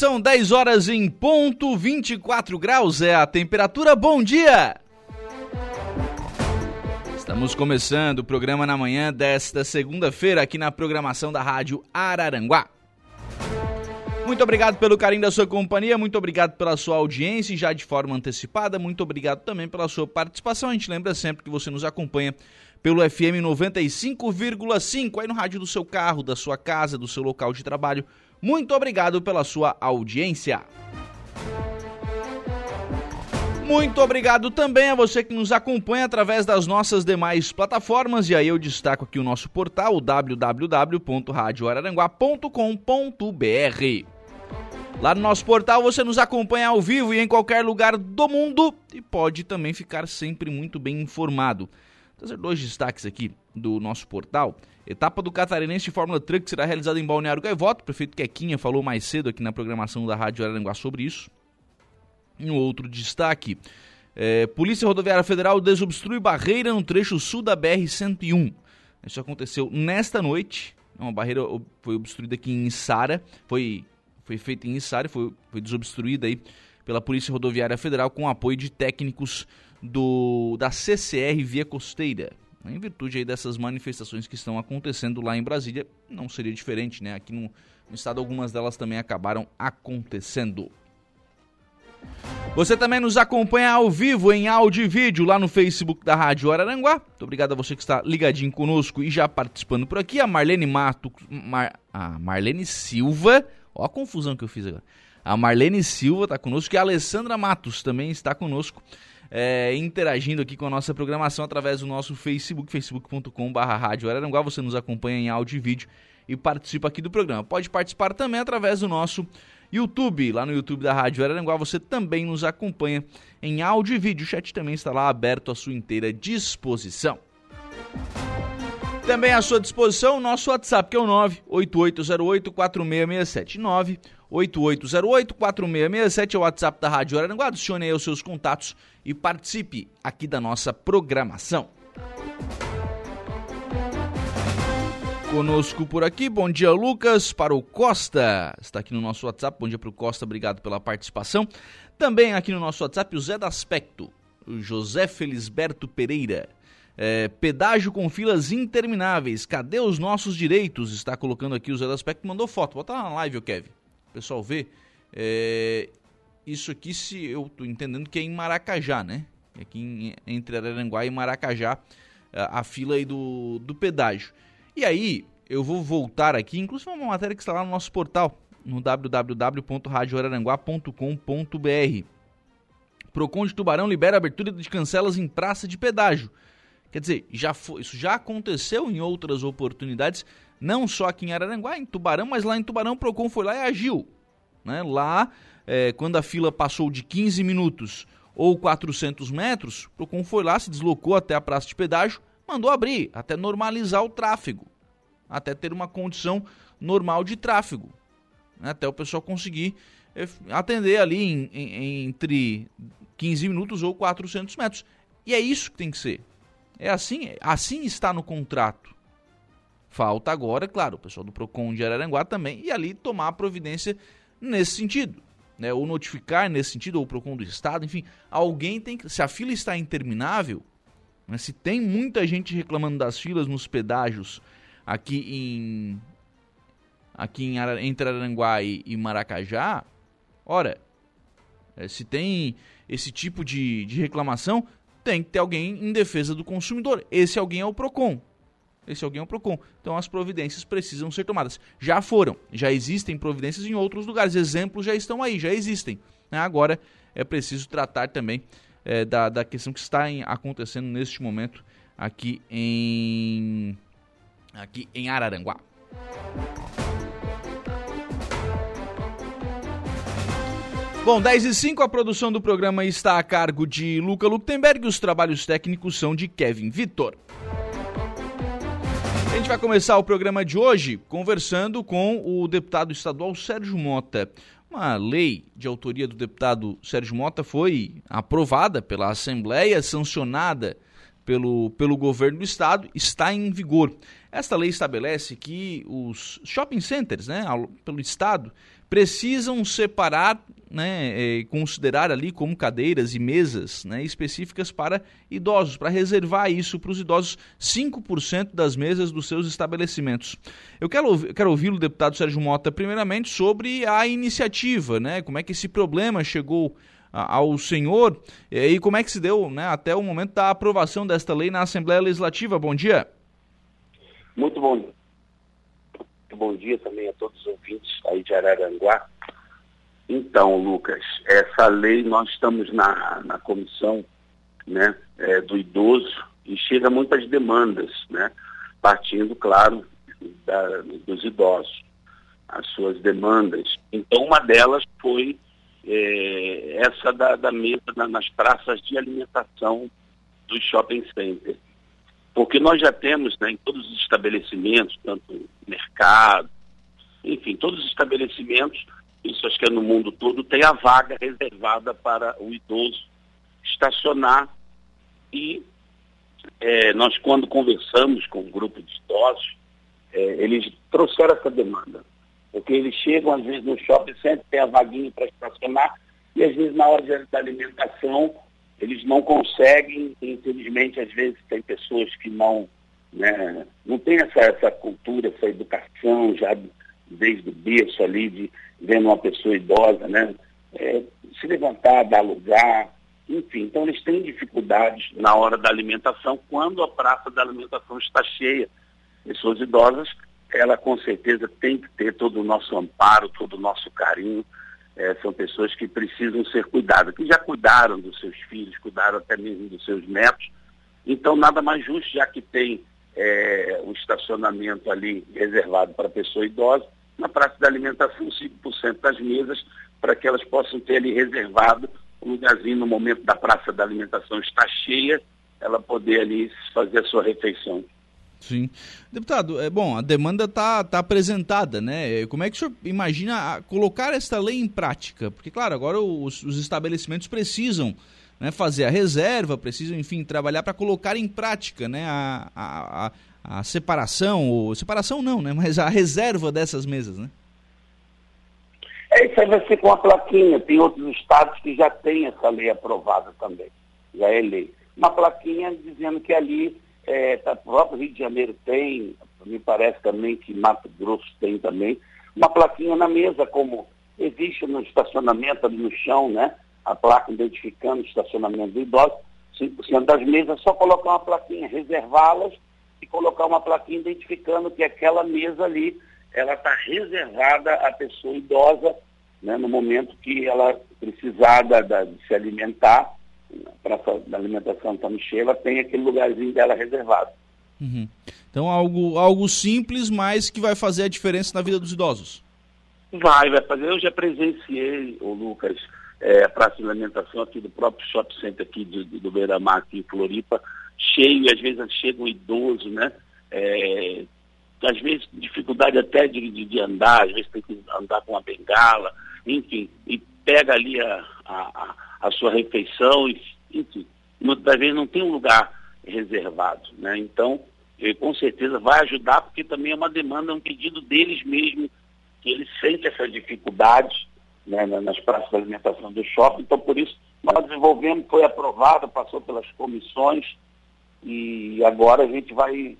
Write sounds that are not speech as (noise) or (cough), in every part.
São 10 horas em ponto, 24 graus é a temperatura. Bom dia! Estamos começando o programa na manhã desta segunda-feira aqui na programação da Rádio Araranguá. Muito obrigado pelo carinho da sua companhia, muito obrigado pela sua audiência já de forma antecipada, muito obrigado também pela sua participação. A gente lembra sempre que você nos acompanha pelo FM 95,5 aí no rádio do seu carro, da sua casa, do seu local de trabalho muito obrigado pela sua audiência. Muito obrigado também a você que nos acompanha através das nossas demais plataformas. E aí eu destaco aqui o nosso portal www.radioararanguá.com.br. Lá no nosso portal você nos acompanha ao vivo e em qualquer lugar do mundo e pode também ficar sempre muito bem informado. Trazer dois destaques aqui do nosso portal. Etapa do Catarinense de Fórmula Truck será realizada em Balneário Gaivota. O prefeito Quequinha falou mais cedo aqui na programação da Rádio Araranguá sobre isso. Um outro destaque. É, Polícia Rodoviária Federal desobstrui barreira no trecho sul da BR-101. Isso aconteceu nesta noite. Uma barreira foi obstruída aqui em Sara. Foi, foi feita em Sara, foi, foi desobstruída aí pela Polícia Rodoviária Federal com apoio de técnicos do, da CCR Via Costeira. Em virtude aí dessas manifestações que estão acontecendo lá em Brasília, não seria diferente, né? Aqui no, no estado algumas delas também acabaram acontecendo. Você também nos acompanha ao vivo em áudio e vídeo lá no Facebook da Rádio Araranguá. Muito obrigado a você que está ligadinho conosco e já participando por aqui. A Marlene Mato, Mar, a Marlene Silva, ó a confusão que eu fiz agora. A Marlene Silva está conosco e a Alessandra Matos também está conosco é, interagindo aqui com a nossa programação através do nosso Facebook, facebook.com.br. Você nos acompanha em áudio e vídeo e participa aqui do programa. Pode participar também através do nosso YouTube. Lá no YouTube da Rádio Araranguá você também nos acompanha em áudio e vídeo. O chat também está lá aberto à sua inteira disposição. Também à sua disposição o nosso WhatsApp, que é o 98808 4667. 8808-4667 é o WhatsApp da Rádio Araranguá. Adicione aí os seus contatos e participe aqui da nossa programação. Conosco por aqui, bom dia Lucas, para o Costa, está aqui no nosso WhatsApp, bom dia para o Costa, obrigado pela participação. Também aqui no nosso WhatsApp o Zé da Aspecto, o José Felisberto Pereira. É, pedágio com filas intermináveis, cadê os nossos direitos? Está colocando aqui o Zé da Aspecto, mandou foto, bota lá na live, Kevin o pessoal vê, é, isso aqui se eu estou entendendo que é em Maracajá, né? Aqui em, entre Araranguá e Maracajá, a, a fila aí do, do pedágio. E aí, eu vou voltar aqui, inclusive uma matéria que está lá no nosso portal, no www.radioararanguá.com.br. Procon de Tubarão libera abertura de cancelas em praça de pedágio. Quer dizer, já foi, isso já aconteceu em outras oportunidades, não só aqui em Araranguá, em Tubarão, mas lá em Tubarão o Procon foi lá e agiu. Né? Lá, é, quando a fila passou de 15 minutos ou 400 metros, o Procon foi lá, se deslocou até a praça de pedágio, mandou abrir, até normalizar o tráfego, até ter uma condição normal de tráfego, né? até o pessoal conseguir é, atender ali em, em, entre 15 minutos ou 400 metros. E é isso que tem que ser. É assim, assim está no contrato. Falta agora, claro, o pessoal do Procon de Araranguá também e ali tomar a providência nesse sentido, né? Ou notificar nesse sentido ou o Procon do estado, enfim, alguém tem que, se a fila está interminável, né? se tem muita gente reclamando das filas nos pedágios aqui em aqui em entre Araranguá e, e Maracajá, ora, é, se tem esse tipo de, de reclamação, tem que ter alguém em defesa do consumidor. Esse alguém é o PROCON. Esse alguém é o PROCON. Então as providências precisam ser tomadas. Já foram, já existem providências em outros lugares. Exemplos já estão aí, já existem. Né? Agora é preciso tratar também é, da, da questão que está em, acontecendo neste momento aqui em aqui em Araranguá. Bom, 10 e 5, a produção do programa está a cargo de Luca Luktenberg e os trabalhos técnicos são de Kevin Vitor. A gente vai começar o programa de hoje conversando com o deputado estadual Sérgio Mota. Uma lei de autoria do deputado Sérgio Mota foi aprovada pela Assembleia, sancionada pelo, pelo governo do estado, está em vigor. Esta lei estabelece que os shopping centers, né, pelo estado, precisam separar, né, considerar ali como cadeiras e mesas né, específicas para idosos, para reservar isso para os idosos, 5% das mesas dos seus estabelecimentos. Eu quero, quero ouvir o deputado Sérgio Mota, primeiramente, sobre a iniciativa, né, como é que esse problema chegou ao senhor e como é que se deu né, até o momento da aprovação desta lei na Assembleia Legislativa. Bom dia. Muito bom bom dia também a todos os ouvintes aí de Araranguá. Então, Lucas, essa lei nós estamos na, na comissão né, é, do idoso e chega muitas demandas, né, partindo, claro, da, dos idosos, as suas demandas. Então, uma delas foi é, essa da, da mesa na, nas praças de alimentação do shopping center. Porque nós já temos né, em todos os estabelecimentos, tanto mercado, enfim, todos os estabelecimentos, isso acho que é no mundo todo, tem a vaga reservada para o idoso estacionar. E é, nós, quando conversamos com um grupo de idosos, é, eles trouxeram essa demanda. Porque eles chegam, às vezes, no shopping center, tem a vaguinha para estacionar, e às vezes, na hora da alimentação, eles não conseguem, infelizmente, às vezes tem pessoas que não, né, não tem essa, essa cultura, essa educação já desde o berço ali, de vendo uma pessoa idosa, né, é, se levantar, dar lugar, enfim. Então eles têm dificuldades na hora da alimentação, quando a praça da alimentação está cheia. Pessoas idosas, ela com certeza tem que ter todo o nosso amparo, todo o nosso carinho, é, são pessoas que precisam ser cuidadas, que já cuidaram dos seus filhos, cuidaram até mesmo dos seus netos. Então, nada mais justo, já que tem é, um estacionamento ali reservado para pessoa idosa, na praça da alimentação, 5% das mesas, para que elas possam ter ali reservado um lugarzinho no momento da praça da alimentação estar cheia, ela poder ali fazer a sua refeição. Sim. Deputado, é bom, a demanda está tá apresentada, né? Como é que o senhor imagina colocar esta lei em prática? Porque, claro, agora os, os estabelecimentos precisam né, fazer a reserva, precisam, enfim, trabalhar para colocar em prática né, a, a, a, separação, ou separação não, né? Mas a reserva dessas mesas, né? É, isso aí vai ser com a plaquinha. Tem outros estados que já têm essa lei aprovada também. Já é lei. Uma plaquinha dizendo que ali é, tá, próprio Rio de Janeiro tem, me parece também que Mato Grosso tem também, uma plaquinha na mesa, como existe no estacionamento ali no chão, né? A placa identificando o estacionamento do idoso, 5% das mesas, só colocar uma plaquinha, reservá-las e colocar uma plaquinha identificando que aquela mesa ali, ela está reservada à pessoa idosa, né, no momento que ela precisar da, da, de se alimentar, praça da alimentação Tamichela tem aquele lugarzinho dela reservado. Uhum. Então algo, algo simples, mas que vai fazer a diferença na vida dos idosos. Vai, vai fazer. Eu já presenciei, o Lucas, é, a praça de alimentação aqui do próprio shopping center aqui do, do Beira-Mar, aqui em Floripa, cheio, e às vezes chega um idoso, né? É, às vezes dificuldade até de, de, de, andar, às vezes tem que andar com uma bengala, enfim, e pega ali a, a a sua refeição, e, enfim, muitas vezes não tem um lugar reservado. Né? Então, com certeza vai ajudar, porque também é uma demanda, é um pedido deles mesmo, que eles sentem essas dificuldades né, nas praças de alimentação do shopping. Então, por isso, nós desenvolvemos, foi aprovado, passou pelas comissões, e agora a gente vai,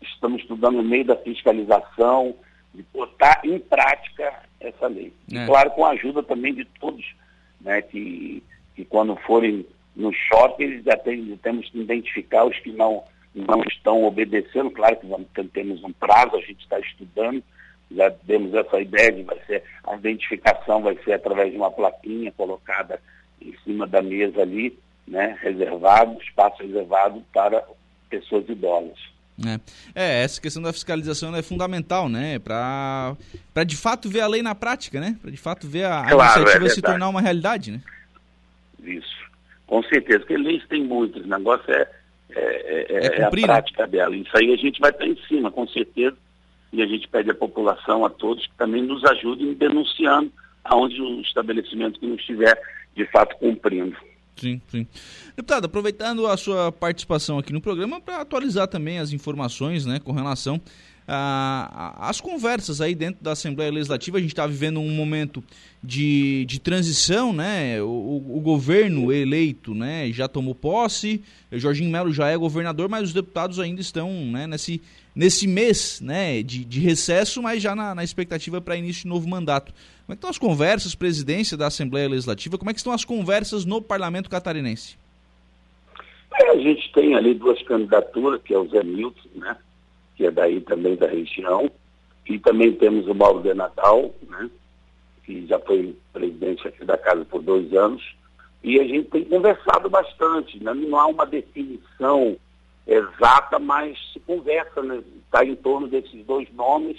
estamos estudando no meio da fiscalização, de botar em prática essa lei. É. E, claro, com a ajuda também de todos né, que que quando forem no shopping, já tem, temos que identificar os que não, não estão obedecendo. Claro que vamos, temos um prazo, a gente está estudando, já temos essa ideia de vai ser, a identificação vai ser através de uma plaquinha colocada em cima da mesa ali, né, reservado, espaço reservado para pessoas idosas. É. é, essa questão da fiscalização é fundamental, né? Para de fato ver a lei na prática, né? Para de fato ver a, claro, a iniciativa é se tornar uma realidade, né? Isso, com certeza, porque leis tem muitas, o negócio é, é, é, é, é cumprir, a né? prática né? dela. Isso aí a gente vai estar em cima, com certeza, e a gente pede à população, a todos, que também nos ajudem denunciando aonde o estabelecimento que não estiver de fato cumprindo. Sim, sim. Deputado, aproveitando a sua participação aqui no programa para atualizar também as informações né, com relação às conversas aí dentro da Assembleia Legislativa. A gente está vivendo um momento de, de transição, né? O, o, governo eleito né, já tomou posse, o Jorginho Melo já é governador, mas os deputados ainda estão né, nesse, nesse mês né, de, de recesso, mas já na, na expectativa para início de novo mandato. Como é que estão as conversas, presidência da Assembleia Legislativa? Como é que estão as conversas no Parlamento Catarinense? É, a gente tem ali duas candidaturas, que é o Zé Milton, né? Que é daí também da região. E também temos o Mauro de Natal, né? Que já foi presidente aqui da casa por dois anos. E a gente tem conversado bastante, né? Não há uma definição exata, mas se conversa, né? Está em torno desses dois nomes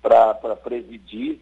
para presidir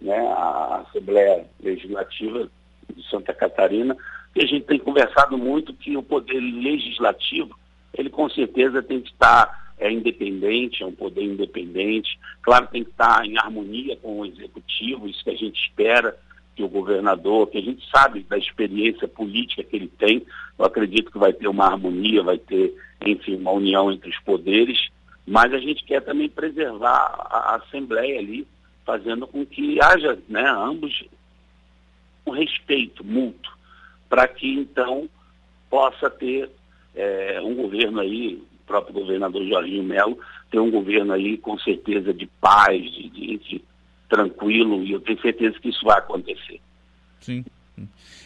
né, a Assembleia Legislativa de Santa Catarina, e a gente tem conversado muito que o poder legislativo, ele com certeza tem que estar é, independente, é um poder independente, claro, tem que estar em harmonia com o executivo, isso que a gente espera que o governador, que a gente sabe da experiência política que ele tem, eu acredito que vai ter uma harmonia, vai ter, enfim, uma união entre os poderes, mas a gente quer também preservar a, Assembleia ali, fazendo com que haja, né, ambos um respeito mútuo, para que então possa ter é, um governo aí, o próprio governador Jorginho Melo, ter um governo aí com certeza de paz, de, de, de tranquilo, e eu tenho certeza que isso vai acontecer. Sim.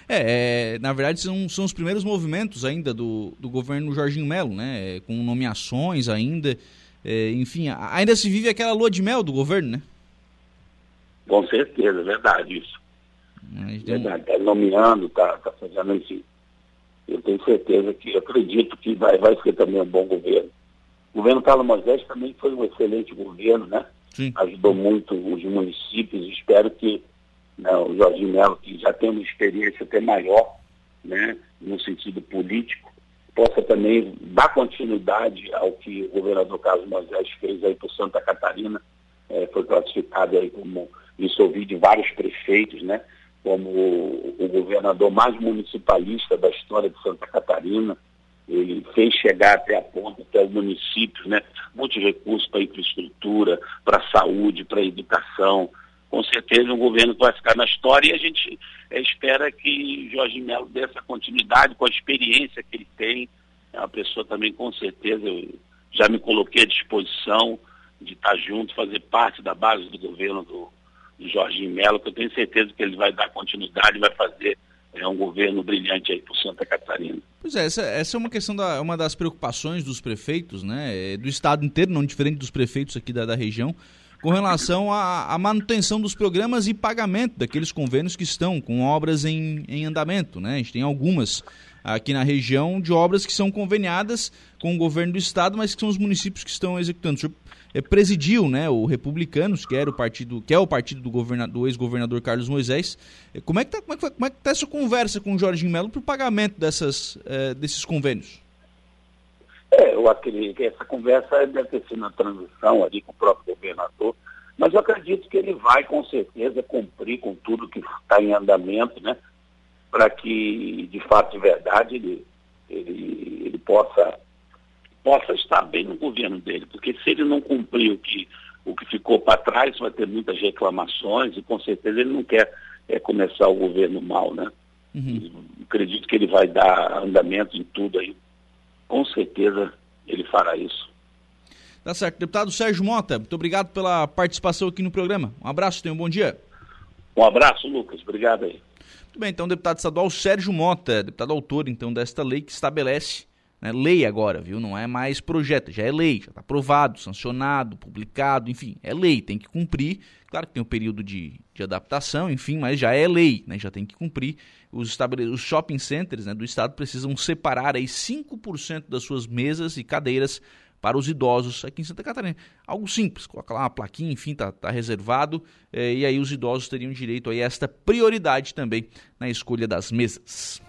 É, é, na verdade são, são os primeiros movimentos ainda do, do governo Jorginho Melo, né? Com nomeações ainda, é, enfim, ainda se vive aquela lua de mel do governo, né? Com certeza, é verdade isso. Mas, verdade, está nomeando, está tá fazendo isso. Eu tenho certeza que, acredito que vai, vai ser também um bom governo. O governo Carlos Moisés também foi um excelente governo, né? Sim. Ajudou muito os municípios. Espero que né, o Jorginho Melo, que já tem uma experiência até maior, né, no sentido político, possa também dar continuidade ao que o governador Carlos Moisés fez aí por Santa Catarina. É, foi classificado aí como isso ouvi de vários prefeitos, né? Como o, o governador mais municipalista da história de Santa Catarina, ele fez chegar até a ponta, até os municípios, né? Muitos recursos para infraestrutura, para saúde, para educação. Com certeza um governo que vai ficar na história e a gente é, espera que Jorge Melo dê essa continuidade com a experiência que ele tem. É uma pessoa também, com certeza, eu já me coloquei à disposição de estar junto, fazer parte da base do governo do, de Jorginho Melo, que eu tenho certeza que ele vai dar continuidade, vai fazer é, um governo brilhante aí para Santa Catarina. Pois é, essa, essa é uma questão da uma das preocupações dos prefeitos, né, é, do estado inteiro, não diferente dos prefeitos aqui da, da região, com relação à, à, manutenção dos programas e pagamento daqueles convênios que estão com obras em, em andamento, né? A gente tem algumas aqui na região de obras que são conveniadas com o governo do estado, mas que são os municípios que estão executando. O senhor presidiu, né, o Republicanos, que era o partido, que é o partido do, do ex-governador Carlos Moisés. É, como é que tá, como é que, é tá essa conversa com o Jorginho Melo para o pagamento dessas, é, desses convênios? É, eu acredito que essa conversa deve ter sido na transição ali com o próprio governador, mas eu acredito que ele vai com certeza cumprir com tudo que está em andamento, né? Para que, de fato, de verdade, ele, ele, ele possa possa estar bem no governo dele, porque se ele não cumprir o que, o que ficou para trás, vai ter muitas reclamações e com certeza ele não quer é, começar o governo mal, né? Uhum. Acredito que ele vai dar andamento em tudo aí. Com certeza ele fará isso. Tá certo. Deputado Sérgio Mota, muito obrigado pela participação aqui no programa. Um abraço, tenha um bom dia. Um abraço, Lucas. Obrigado aí. Muito bem, então, deputado estadual Sérgio Mota, deputado autor, então, desta lei que estabelece né, lei agora, viu? Não é mais projeto, já é lei, já está aprovado, sancionado, publicado, enfim, é lei, tem que cumprir. Claro que tem um período de, de adaptação, enfim, mas já é lei, né? Já tem que cumprir. Os, os shopping centers né, do estado precisam separar aí 5% das suas mesas e cadeiras para os idosos aqui em Santa Catarina. Algo simples, coloca lá uma plaquinha, enfim, tá, tá reservado, é, e aí os idosos teriam direito a esta prioridade também na escolha das mesas.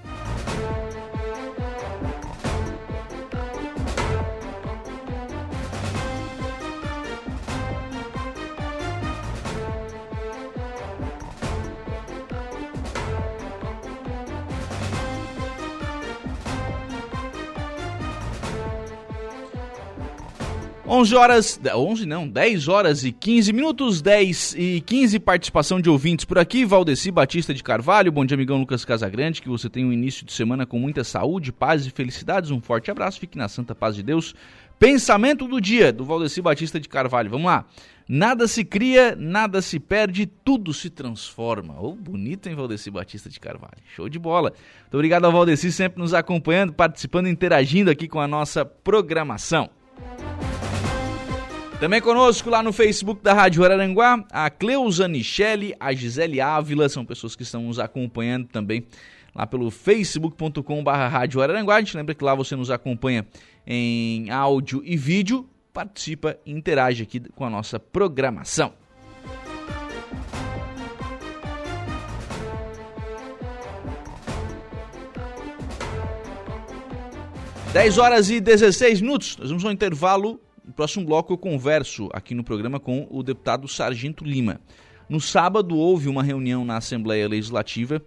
11 horas, 11 não, 10 horas e 15 minutos, 10 e 15, participação de ouvintes por aqui, Valdeci Batista de Carvalho, bom dia amigão Lucas Casagrande, que você tenha um início de semana com muita saúde, paz e felicidades, um forte abraço, fique na santa paz de Deus. Pensamento do dia, do Valdeci Batista de Carvalho, vamos lá. Nada se cria, nada se perde, tudo se transforma. Oh, bonito, hein, Valdeci Batista de Carvalho? Show de bola. Muito obrigado ao Valdeci sempre nos acompanhando, participando, interagindo aqui com a nossa programação. Também conosco lá no Facebook da Rádio Araranguá, a Cleusa Nichelle, a Gisele Ávila, são pessoas que estão nos acompanhando também lá pelo facebook.com.br Rádio Araranguá. A gente lembra que lá você nos acompanha em áudio e vídeo, participa e interage aqui com a nossa programação. Dez horas e 16 minutos. Nós vamos ao intervalo no próximo bloco eu converso aqui no programa com o deputado Sargento Lima. No sábado houve uma reunião na Assembleia Legislativa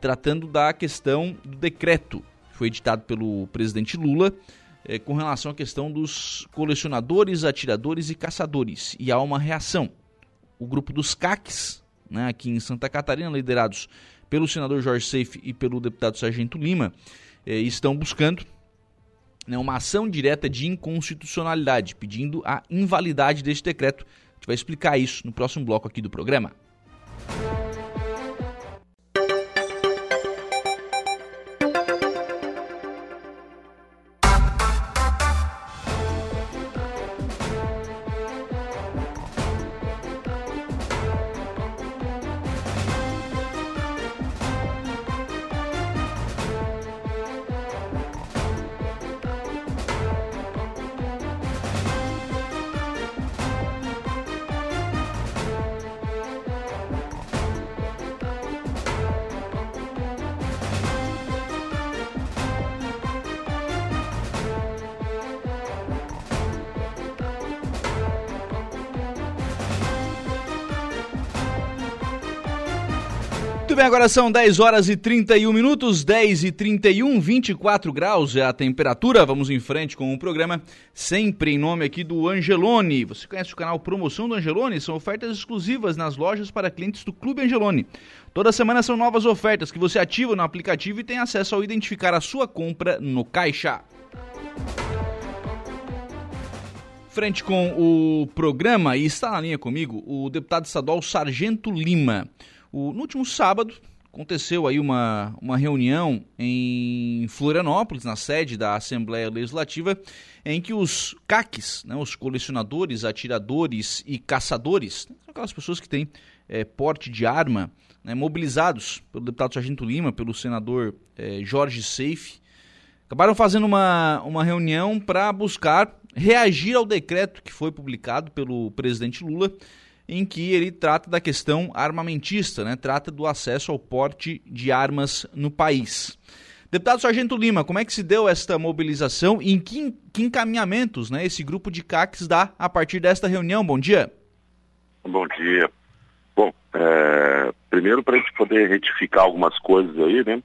tratando da questão do decreto que foi editado pelo presidente Lula eh, com relação à questão dos colecionadores, atiradores e caçadores. E há uma reação. O grupo dos CACs, né, aqui em Santa Catarina, liderados pelo senador Jorge Seife e pelo deputado Sargento Lima, eh, estão buscando né, uma ação direta de inconstitucionalidade, pedindo a invalidade deste decreto. A gente vai explicar isso no próximo bloco aqui do programa. Agora são 10 horas e 31 minutos, 10 e 31, 24 graus é a temperatura. Vamos em frente com o programa, sempre em nome aqui do Angelone. Você conhece o canal Promoção do Angelone? São ofertas exclusivas nas lojas para clientes do Clube Angelone. Toda semana são novas ofertas que você ativa no aplicativo e tem acesso ao identificar a sua compra no caixa. Frente com o programa, e está na linha comigo, o deputado estadual Sargento Lima. O, no último sábado, aconteceu aí uma, uma reunião em Florianópolis, na sede da Assembleia Legislativa, em que os CACs, né, os colecionadores, atiradores e caçadores, né, aquelas pessoas que têm é, porte de arma, né, mobilizados pelo deputado Sargento Lima, pelo senador é, Jorge Seife, acabaram fazendo uma, uma reunião para buscar reagir ao decreto que foi publicado pelo presidente Lula em que ele trata da questão armamentista, né? trata do acesso ao porte de armas no país. Deputado Sargento Lima, como é que se deu esta mobilização e em que, que encaminhamentos né, esse grupo de CACs dá a partir desta reunião? Bom dia. Bom dia. Bom, é, primeiro para a gente poder retificar algumas coisas aí, né?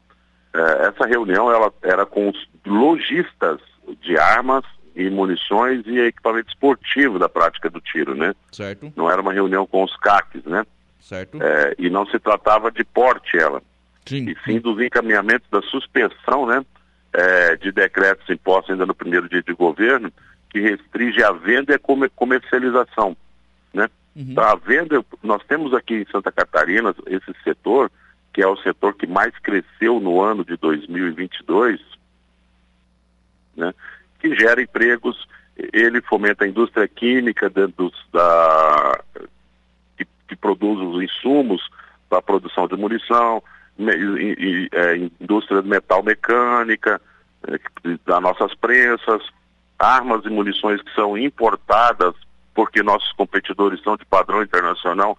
É, essa reunião ela era com os lojistas de armas e munições e equipamento esportivo da prática do tiro, né? Certo. Não era uma reunião com os CACs, né? Certo. É, e não se tratava de porte ela. Sim. E sim dos encaminhamentos da suspensão, né? É, de decretos impostos ainda no primeiro dia de governo, que restringe a venda e a comercialização, né? Uhum. Então, a venda, nós temos aqui em Santa Catarina esse setor, que é o setor que mais cresceu no ano de 2022, né? Que gera empregos, ele fomenta a indústria química dentro dos, da, que, que produz os insumos para produção de munição, e, e, é, indústria de metal mecânica, é, das nossas prensas, armas e munições que são importadas porque nossos competidores são de padrão internacional,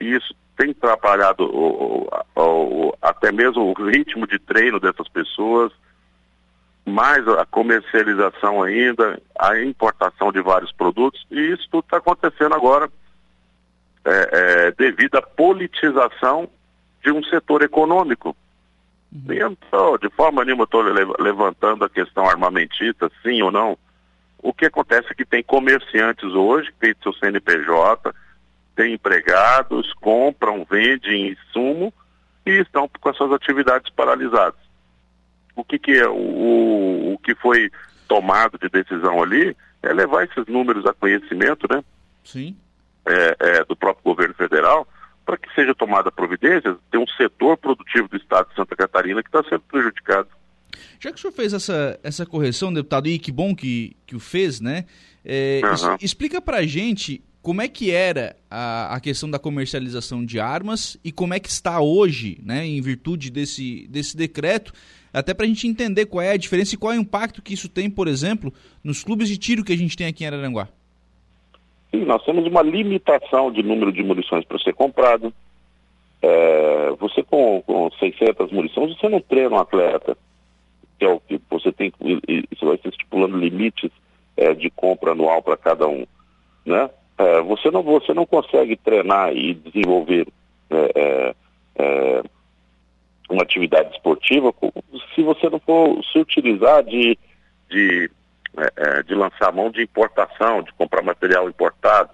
e isso tem atrapalhado o, o, o, até mesmo o ritmo de treino dessas pessoas, mais a comercialização ainda, a importação de vários produtos, e isso tudo está acontecendo agora é, é, devido à politização de um setor econômico. Uhum. Tô, de forma nenhuma estou levantando a questão armamentista, sim ou não. O que acontece é que tem comerciantes hoje que têm seu CNPJ, tem empregados, compram, vendem insumo e estão com as suas atividades paralisadas. O que, que é o, o que foi tomado de decisão ali é levar esses números a conhecimento, né? Sim. É, é, do próprio governo federal, para que seja tomada providência, tem um setor produtivo do estado de Santa Catarina que está sendo prejudicado. Já que o senhor fez essa, essa correção, deputado, e que bom que, que o fez, né? É, uhum. explica para a gente como é que era a, a, questão da comercialização de armas e como é que está hoje, né, em virtude desse, desse decreto, até para a gente entender qual é a diferença e qual é o impacto que isso tem, por exemplo, nos clubes de tiro que a gente tem aqui em Araranguá. Sim, nós temos uma limitação de número de munições para ser comprado. É, você com, com 600 munições, você não treina um atleta, que é o que você tem, isso vai estipulando limites é, de compra anual para cada um, né? É, você, não, você não consegue treinar e desenvolver é, é, é uma atividade esportiva se você não for se utilizar de, de, é, é, de lançar mão de importação, de comprar material importado,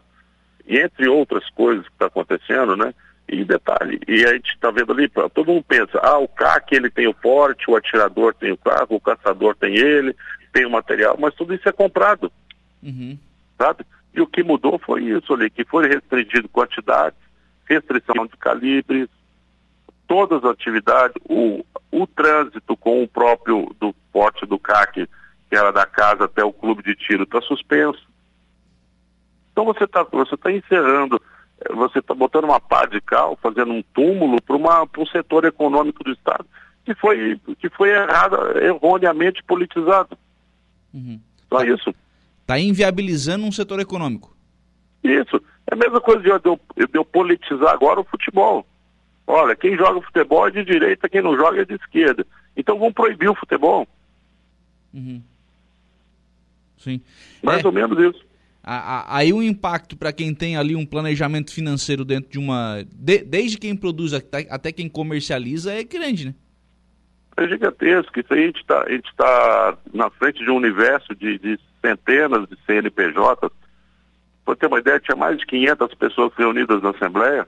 e entre outras coisas que está acontecendo, né? E detalhe, e a gente está vendo ali, todo mundo pensa, ah, o CAC ele tem o porte, o atirador tem o carro, o caçador tem ele, tem o material, mas tudo isso é comprado. Uhum. Sabe? E o que mudou foi isso ali, que foi restringido quantidade, restrição de calibres, todas as atividades, o, o trânsito com o próprio do porte do CAC, que era da casa até o clube de tiro, está suspenso. Então você está você tá encerrando, eh, você está botando uma pá de cal, fazendo um túmulo para um setor econômico do Estado, que foi, que foi errado, erroneamente politizado. Uhum. Só isso. Está inviabilizando um setor econômico. Isso. É a mesma coisa de eu, de eu politizar agora o futebol. Olha, quem joga futebol é de direita, quem não joga é de esquerda. Então vamos proibir o futebol. Uhum. Sim. Mais é, ou menos isso. Aí o impacto para quem tem ali um planejamento financeiro dentro de uma. De, desde quem produz até, até quem comercializa é grande, né? É gigantesco. Isso aí a gente está tá na frente de um universo de, de centenas de CNPJs. Para ter uma ideia, tinha mais de 500 pessoas reunidas na Assembleia,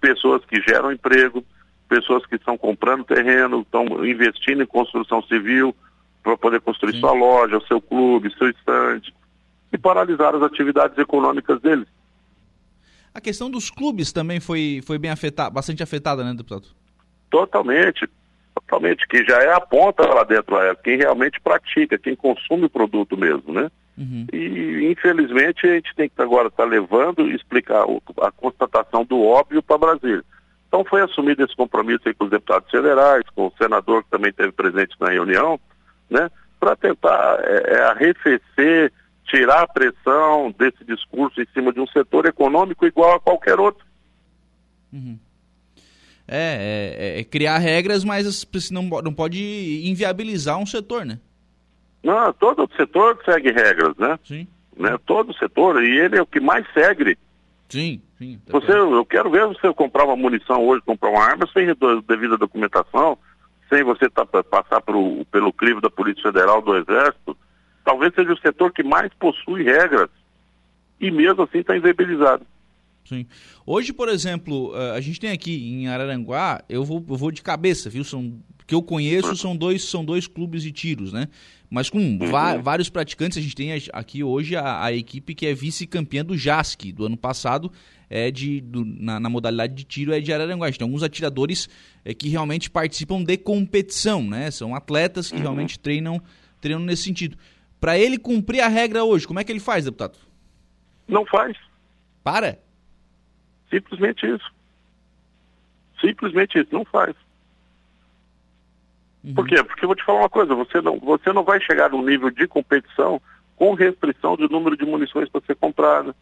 pessoas que geram emprego, pessoas que estão comprando terreno, estão investindo em construção civil para poder construir Sim. sua loja, seu clube, seu estande, e paralisar as atividades econômicas deles. A questão dos clubes também foi, foi bem afetada, bastante afetada, né, deputado? Totalmente totalmente, que já é a ponta lá dentro, é quem realmente pratica, quem consome o produto mesmo, né? Uhum. E infelizmente a gente tem que agora estar tá levando e explicar o, a constatação do óbvio para Brasília. Então foi assumido esse compromisso aí com os deputados federais, com o senador que também esteve presente na reunião, né? Para tentar é, é, arrefecer, tirar a pressão desse discurso em cima de um setor econômico igual a qualquer outro. Uhum. É, é, é, criar regras, mas não, não pode inviabilizar um setor, né? Não, todo setor segue regras, né? Sim. Né? Todo setor, e ele é o que mais segue. Sim, sim. Tá você, eu quero ver você comprar uma munição hoje, comprar uma arma sem devida documentação, sem você tá, passar pro, pelo crivo da Polícia Federal, do Exército, talvez seja o setor que mais possui regras e mesmo assim está inviabilizado. Sim. Hoje, por exemplo, eh, a gente tem aqui em Araranguá, eu vou, eu vou de cabeça, viu? São que eu conheço são dois, são dois clubes de tiros, né? Mas com uhum. vários praticantes, a gente tem aqui hoje a, a equipe que é vice-campeã do JASC do ano passado, é de, do, na, na, modalidade de tiro é de Araranguá. Tem alguns atiradores é, que realmente participam de competição, né? São atletas que uhum. realmente treinam, treinam nesse sentido. Para ele cumprir a regra hoje, como é que ele faz, deputado? Não faz. Para? Simplesmente isso. Simplesmente isso, não faz. Uhum. Por quê? Porque eu vou te falar uma coisa, você não, você não vai chegar num nível de competição com restrição de número de munições para ser comprada.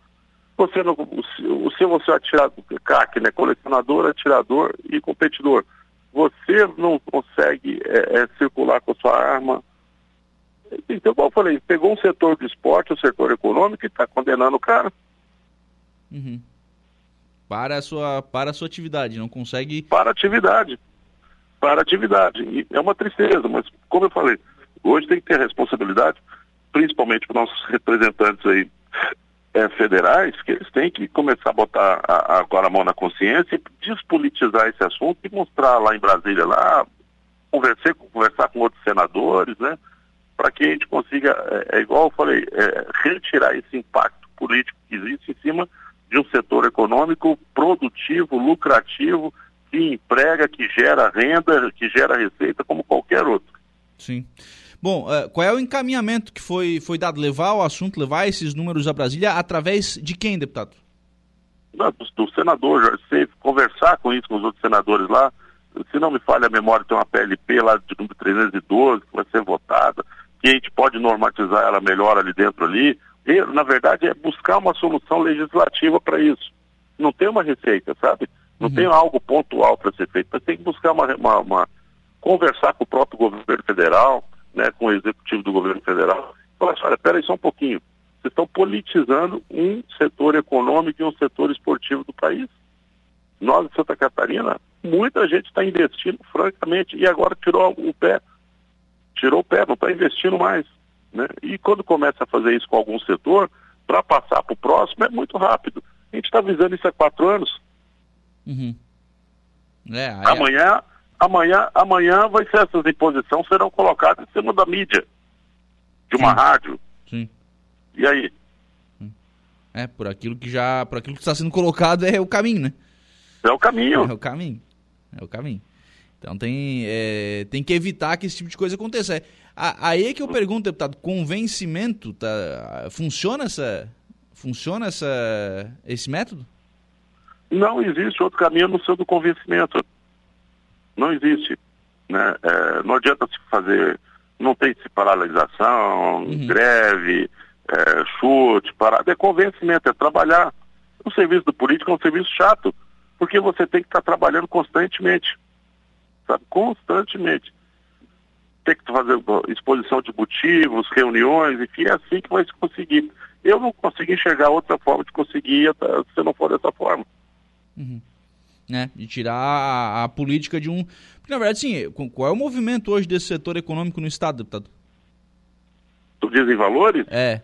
Você não, o seu você atirador, CAC, né? Colecionador, atirador e competidor. Você não consegue é, é, circular com a sua arma. Então, como eu falei, pegou um setor de esporte, o um setor econômico e está condenando o cara. Uhum. Para a sua, para a sua atividade, não consegue. Para a atividade. Para a atividade. E é uma tristeza, mas como eu falei, hoje tem que ter responsabilidade, principalmente para nossos representantes aí é, federais, que eles têm que começar a botar a, a, a mão na consciência e despolitizar esse assunto e mostrar lá em Brasília, lá, conversar, conversar com outros senadores, né? Para que a gente consiga, é, é igual eu falei, é, retirar esse impacto político que existe em cima de um setor econômico produtivo, lucrativo, que emprega, que gera renda, que gera receita, como qualquer outro. Sim. Bom, uh, qual é o encaminhamento que foi, foi dado? Levar o assunto, levar esses números a Brasília através de quem, deputado? Não, do, do, senador, se conversar com isso com os outros senadores lá, se não me falha a memória, tem uma PLP lá de número 312 que vai ser votada, que a gente pode normatizar ela melhor ali dentro ali. E, na verdade, é buscar uma solução legislativa para isso. Não tem uma receita, sabe? Não uhum. tem algo pontual para ser feito, mas tem que buscar uma, uma, uma, conversar com o próprio governo federal, né, com o executivo do governo federal, falar assim, olha, peraí só um pouquinho, vocês estão politizando um setor econômico e um setor esportivo do país. Nós, de Santa Catarina, muita gente está investindo, francamente, e agora tirou o pé. Tirou o pé, não está investindo mais. Né? E quando começa a fazer isso com algum setor, para passar para o próximo é muito rápido. A gente está visando isso há quatro anos. Uhum. É, aí... Amanhã amanhã, amanhã vai ser essas imposições serão colocadas em cima da mídia, de uma Sim. rádio. Sim. E aí? É, por aquilo que já, por aquilo que está sendo colocado é o caminho, né? É o caminho. É o caminho. É o caminho. Então tem, é, tem que evitar que esse tipo de coisa aconteça. Aí é que eu pergunto, deputado, convencimento, tá, funciona essa, funciona essa, esse método? Não existe outro caminho no seu do convencimento. Não existe. Né? É, não adianta se fazer, não tem se paralisação, uhum. greve, é, chute, parada, é convencimento, é trabalhar. O serviço do político é um serviço chato, porque você tem que estar trabalhando constantemente. Sabe? Constantemente. Tem que fazer exposição de motivos, reuniões, enfim, é assim que vai se conseguir. Eu não consigo enxergar outra forma de conseguir se não for dessa forma. Uhum né? De tirar a, a, política de um. Porque, na verdade, sim, qual é o movimento hoje desse setor econômico no Estado, deputado? Tu diz em valores? É.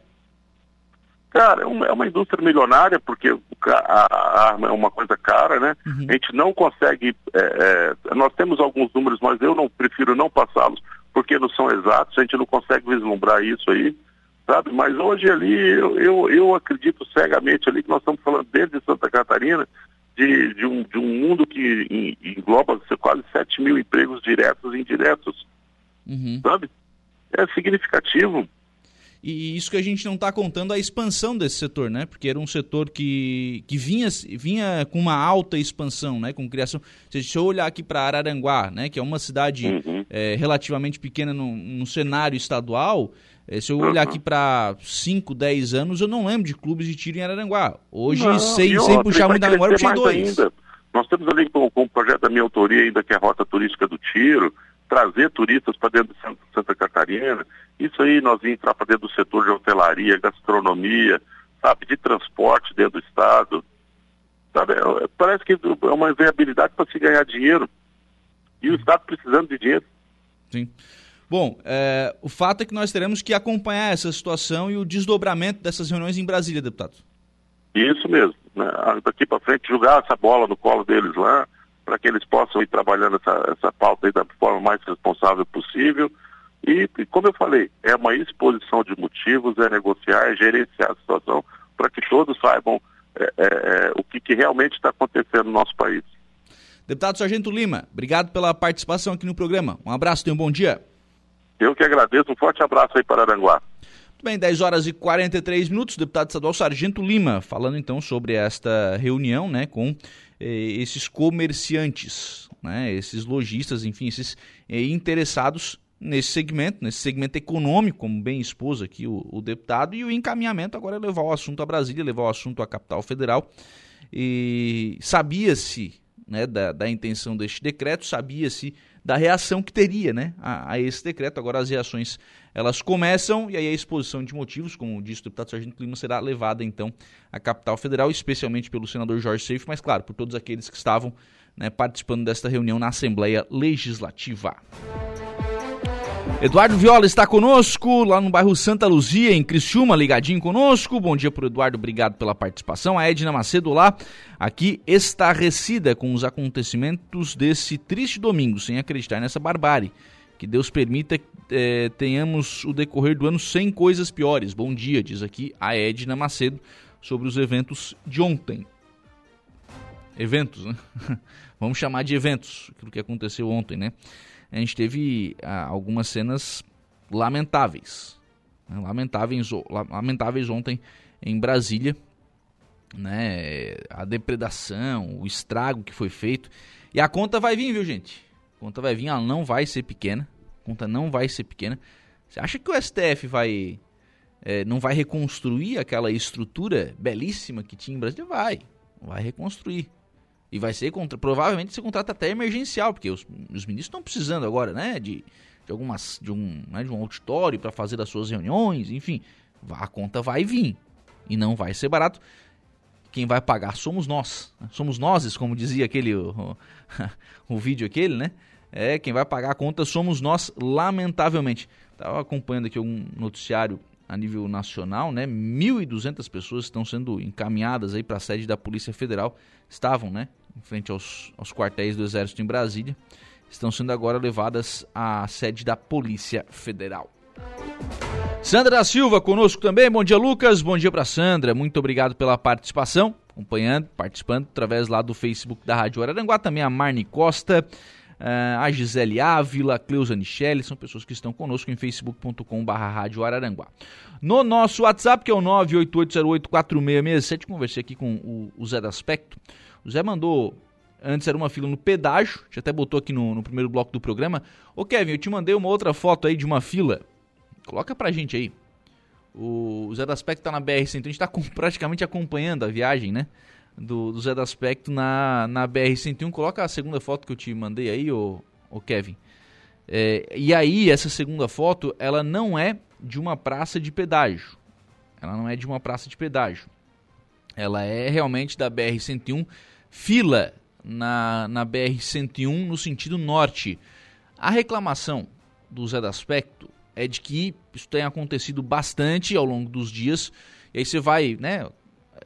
Cara, é uma, é uma indústria milionária, porque a, arma é uma coisa cara, né? Uhum. A gente não consegue. É, é, nós temos alguns números, mas eu não prefiro não passá-los, porque não são exatos, a gente não consegue vislumbrar isso aí, sabe? Mas hoje ali, eu, eu, eu acredito cegamente ali que nós estamos falando dentro de Santa Catarina de, de, um, de um mundo que engloba quase 7 mil empregos diretos e indiretos. Uhum. Sabe? É significativo. E isso que a gente não está contando a expansão desse setor, né? Porque era um setor que, que vinha, vinha com uma alta expansão, né? Com criação. Se eu olhar aqui para Araranguá, né? Que é uma cidade uhum. é, relativamente pequena no, no cenário estadual, se eu olhar aqui para 5, 10 anos, eu não lembro de clubes de tiro em Araranguá. Hoje, não, sem, sem puxar muito da memória, eu tinha dois. Ainda. Nós temos ali com, com o projeto da minha autoria ainda, que é a Rota Turística do Tiro, trazer turistas para dentro de Santa Catarina. Isso aí nós vamos entrar para dentro do setor de hotelaria, gastronomia, sabe, de transporte dentro do Estado. Sabe, é, parece que é uma viabilidade para se ganhar dinheiro. E o Estado precisando de dinheiro. Sim. Bom, é, o fato é que nós teremos que acompanhar essa situação e o desdobramento dessas reuniões em Brasília, deputado. Isso mesmo. Né? Daqui para frente, jogar essa bola no colo deles lá, para que eles possam ir trabalhando essa, essa pauta da forma mais responsável possível. E, e, como eu falei, é uma exposição de motivos, é negociar, é gerenciar a situação para que todos saibam é, é, é o que, que realmente está acontecendo no nosso país. Deputado Sargento Lima, obrigado pela participação aqui no programa. Um abraço, tenha um bom dia. Eu que agradeço. Um forte abraço aí para Aranguá. Bem, 10 horas e 43 minutos, deputado estadual Sargento Lima, falando então sobre esta reunião né, com eh, esses comerciantes, né, esses lojistas, enfim, esses eh, interessados nesse segmento, nesse segmento econômico, como bem expôs aqui o, o, deputado, e o encaminhamento agora é levar o assunto a Brasília, levar o assunto à capital federal. E sabia-se né, da, da intenção deste decreto, sabia-se da reação que teria né, a, a, esse decreto. Agora as reações elas começam e aí a exposição de motivos, como disse o deputado Sargento Clima, será levada então à capital federal, especialmente pelo senador Jorge Seif, mas claro, por todos aqueles que estavam né, participando desta reunião na Assembleia Legislativa. Eduardo Viola está conosco lá no bairro Santa Luzia, em Criciúma, ligadinho conosco. Bom dia para Eduardo, obrigado pela participação. A Edna Macedo lá, aqui estarrecida com os acontecimentos desse triste domingo, sem acreditar nessa barbárie. Que Deus permita que é, tenhamos o decorrer do ano sem coisas piores. Bom dia, diz aqui a Edna Macedo sobre os eventos de ontem. Eventos, né? (laughs) Vamos chamar de eventos, aquilo que aconteceu ontem, né? A gente teve ah, algumas cenas lamentáveis. Né? Lamentáveis, lamentáveis ontem em Brasília. Né? A depredação, o estrago que foi feito. E a conta vai vir, viu, gente? A conta vai vir, ela não vai ser pequena. A conta não vai ser pequena. Você acha que o STF vai. É, não vai reconstruir aquela estrutura belíssima que tinha em Brasília? Vai. Vai reconstruir. E vai ser, provavelmente, ser contrato até emergencial, porque os, os ministros estão precisando agora, né, de, de, algumas, de, um, né, de um auditório para fazer as suas reuniões, enfim. A conta vai vir. E não vai ser barato. Quem vai pagar somos nós. Né? Somos nós, como dizia aquele o, o, (laughs) o vídeo aquele, né? É, quem vai pagar a conta somos nós, lamentavelmente. Estava acompanhando aqui um noticiário a nível nacional, né? 1.200 pessoas estão sendo encaminhadas aí para a sede da Polícia Federal. Estavam, né? em frente aos, aos quartéis do Exército em Brasília, estão sendo agora levadas à sede da Polícia Federal. Sandra da Silva conosco também. Bom dia, Lucas. Bom dia para Sandra. Muito obrigado pela participação, acompanhando, participando através lá do Facebook da Rádio Araranguá. Também a Marne Costa, a Gisele Ávila, a Cleusa Michele, são pessoas que estão conosco em facebook.com.br. No nosso WhatsApp, que é o 988084667, conversei aqui com o Zé da Aspecto. O Zé mandou. Antes era uma fila no pedágio, já até botou aqui no, no primeiro bloco do programa. Ô Kevin, eu te mandei uma outra foto aí de uma fila. Coloca pra gente aí. O Zé da Aspecto tá na BR-101, a gente tá com, (laughs) praticamente acompanhando a viagem, né? Do, do Zé da Aspecto na, na BR-101. Coloca a segunda foto que eu te mandei aí, ô, ô Kevin. É, e aí, essa segunda foto, ela não é de uma praça de pedágio. Ela não é de uma praça de pedágio. Ela é realmente da BR-101 fila na, na BR-101 no sentido norte. A reclamação do Zé do Aspecto é de que isso tem acontecido bastante ao longo dos dias. E aí você vai, né?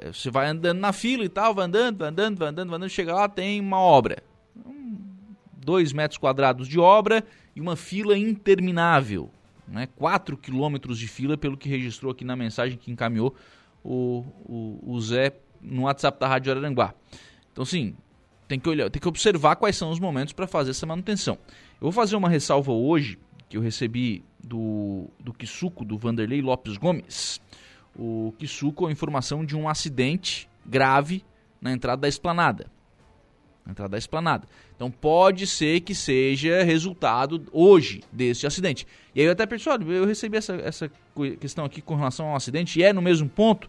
Você vai andando na fila e tal, vai andando, vai andando, vai andando, vai andando, chega lá, tem uma obra. Dois metros quadrados de obra e uma fila interminável. Né? Quatro quilômetros de fila, pelo que registrou aqui na mensagem que encaminhou o, o, o Zé no WhatsApp da Rádio Araranguá. Então, sim, tem que olhar, tem que observar quais são os momentos para fazer essa manutenção. Eu vou fazer uma ressalva hoje que eu recebi do, do Kisuko, do Vanderlei Lopes Gomes. O Kisuko, a informação de um acidente grave na entrada da esplanada. Na entrada da esplanada. Então pode ser que seja resultado hoje desse acidente. E aí eu até pensei, olha, eu recebi essa, essa questão aqui com relação ao acidente e é no mesmo ponto.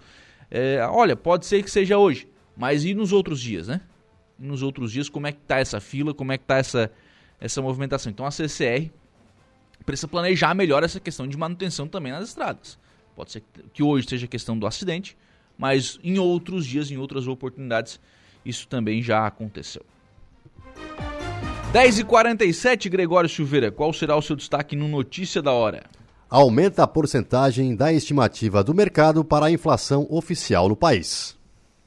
É, olha, pode ser que seja hoje, mas e nos outros dias, né? E nos outros dias, como é que tá essa fila, como é que tá essa, essa movimentação? Então a CCR precisa planejar melhor essa questão de manutenção também nas estradas. Pode ser que hoje seja questão do acidente, mas em outros dias, em outras oportunidades, isso também já aconteceu. 10h47, Gregório Silveira, qual será o seu destaque no Notícia da Hora? Aumenta a porcentagem da estimativa do mercado para a inflação oficial no país.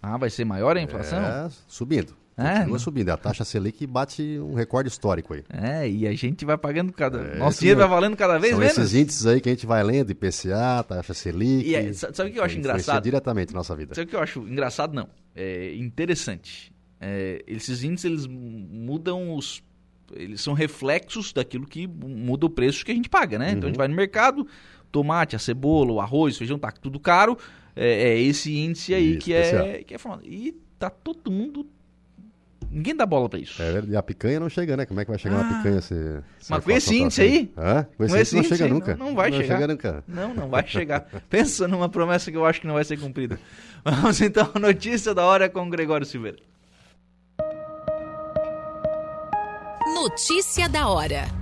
Ah, vai ser maior a inflação? É, subindo. É, Continua subindo. A taxa Selic bate um recorde histórico aí. É, e a gente vai pagando cada. É, Nosso dinheiro vai valendo cada vez são menos. esses índices aí que a gente vai lendo, IPCA, taxa Selic. E é, sabe o que eu acho engraçado? diretamente nossa vida. Sabe o que eu acho engraçado? Não. É interessante. É, esses índices eles mudam os eles são reflexos daquilo que muda o preço que a gente paga, né? Uhum. Então a gente uhum. vai no mercado, tomate, a cebola, o arroz, o feijão, tá tudo caro. É, é esse índice aí Isso, que é, que é. E tá todo mundo. Ninguém dá bola pra isso. É. E a picanha não chega, né? Como é que vai chegar uma Ah. picanha se. se Mas com esse índice aí? Hã? Com esse índice não chega aí, nunca. não- não vai chegar. chega nunca. Não, não vai chegar. (laughs) Pensa numa promessa que eu acho que não vai ser cumprida. (laughs) Vamos então à notícia da hora com o Gregório Silveira. Notícia da hora.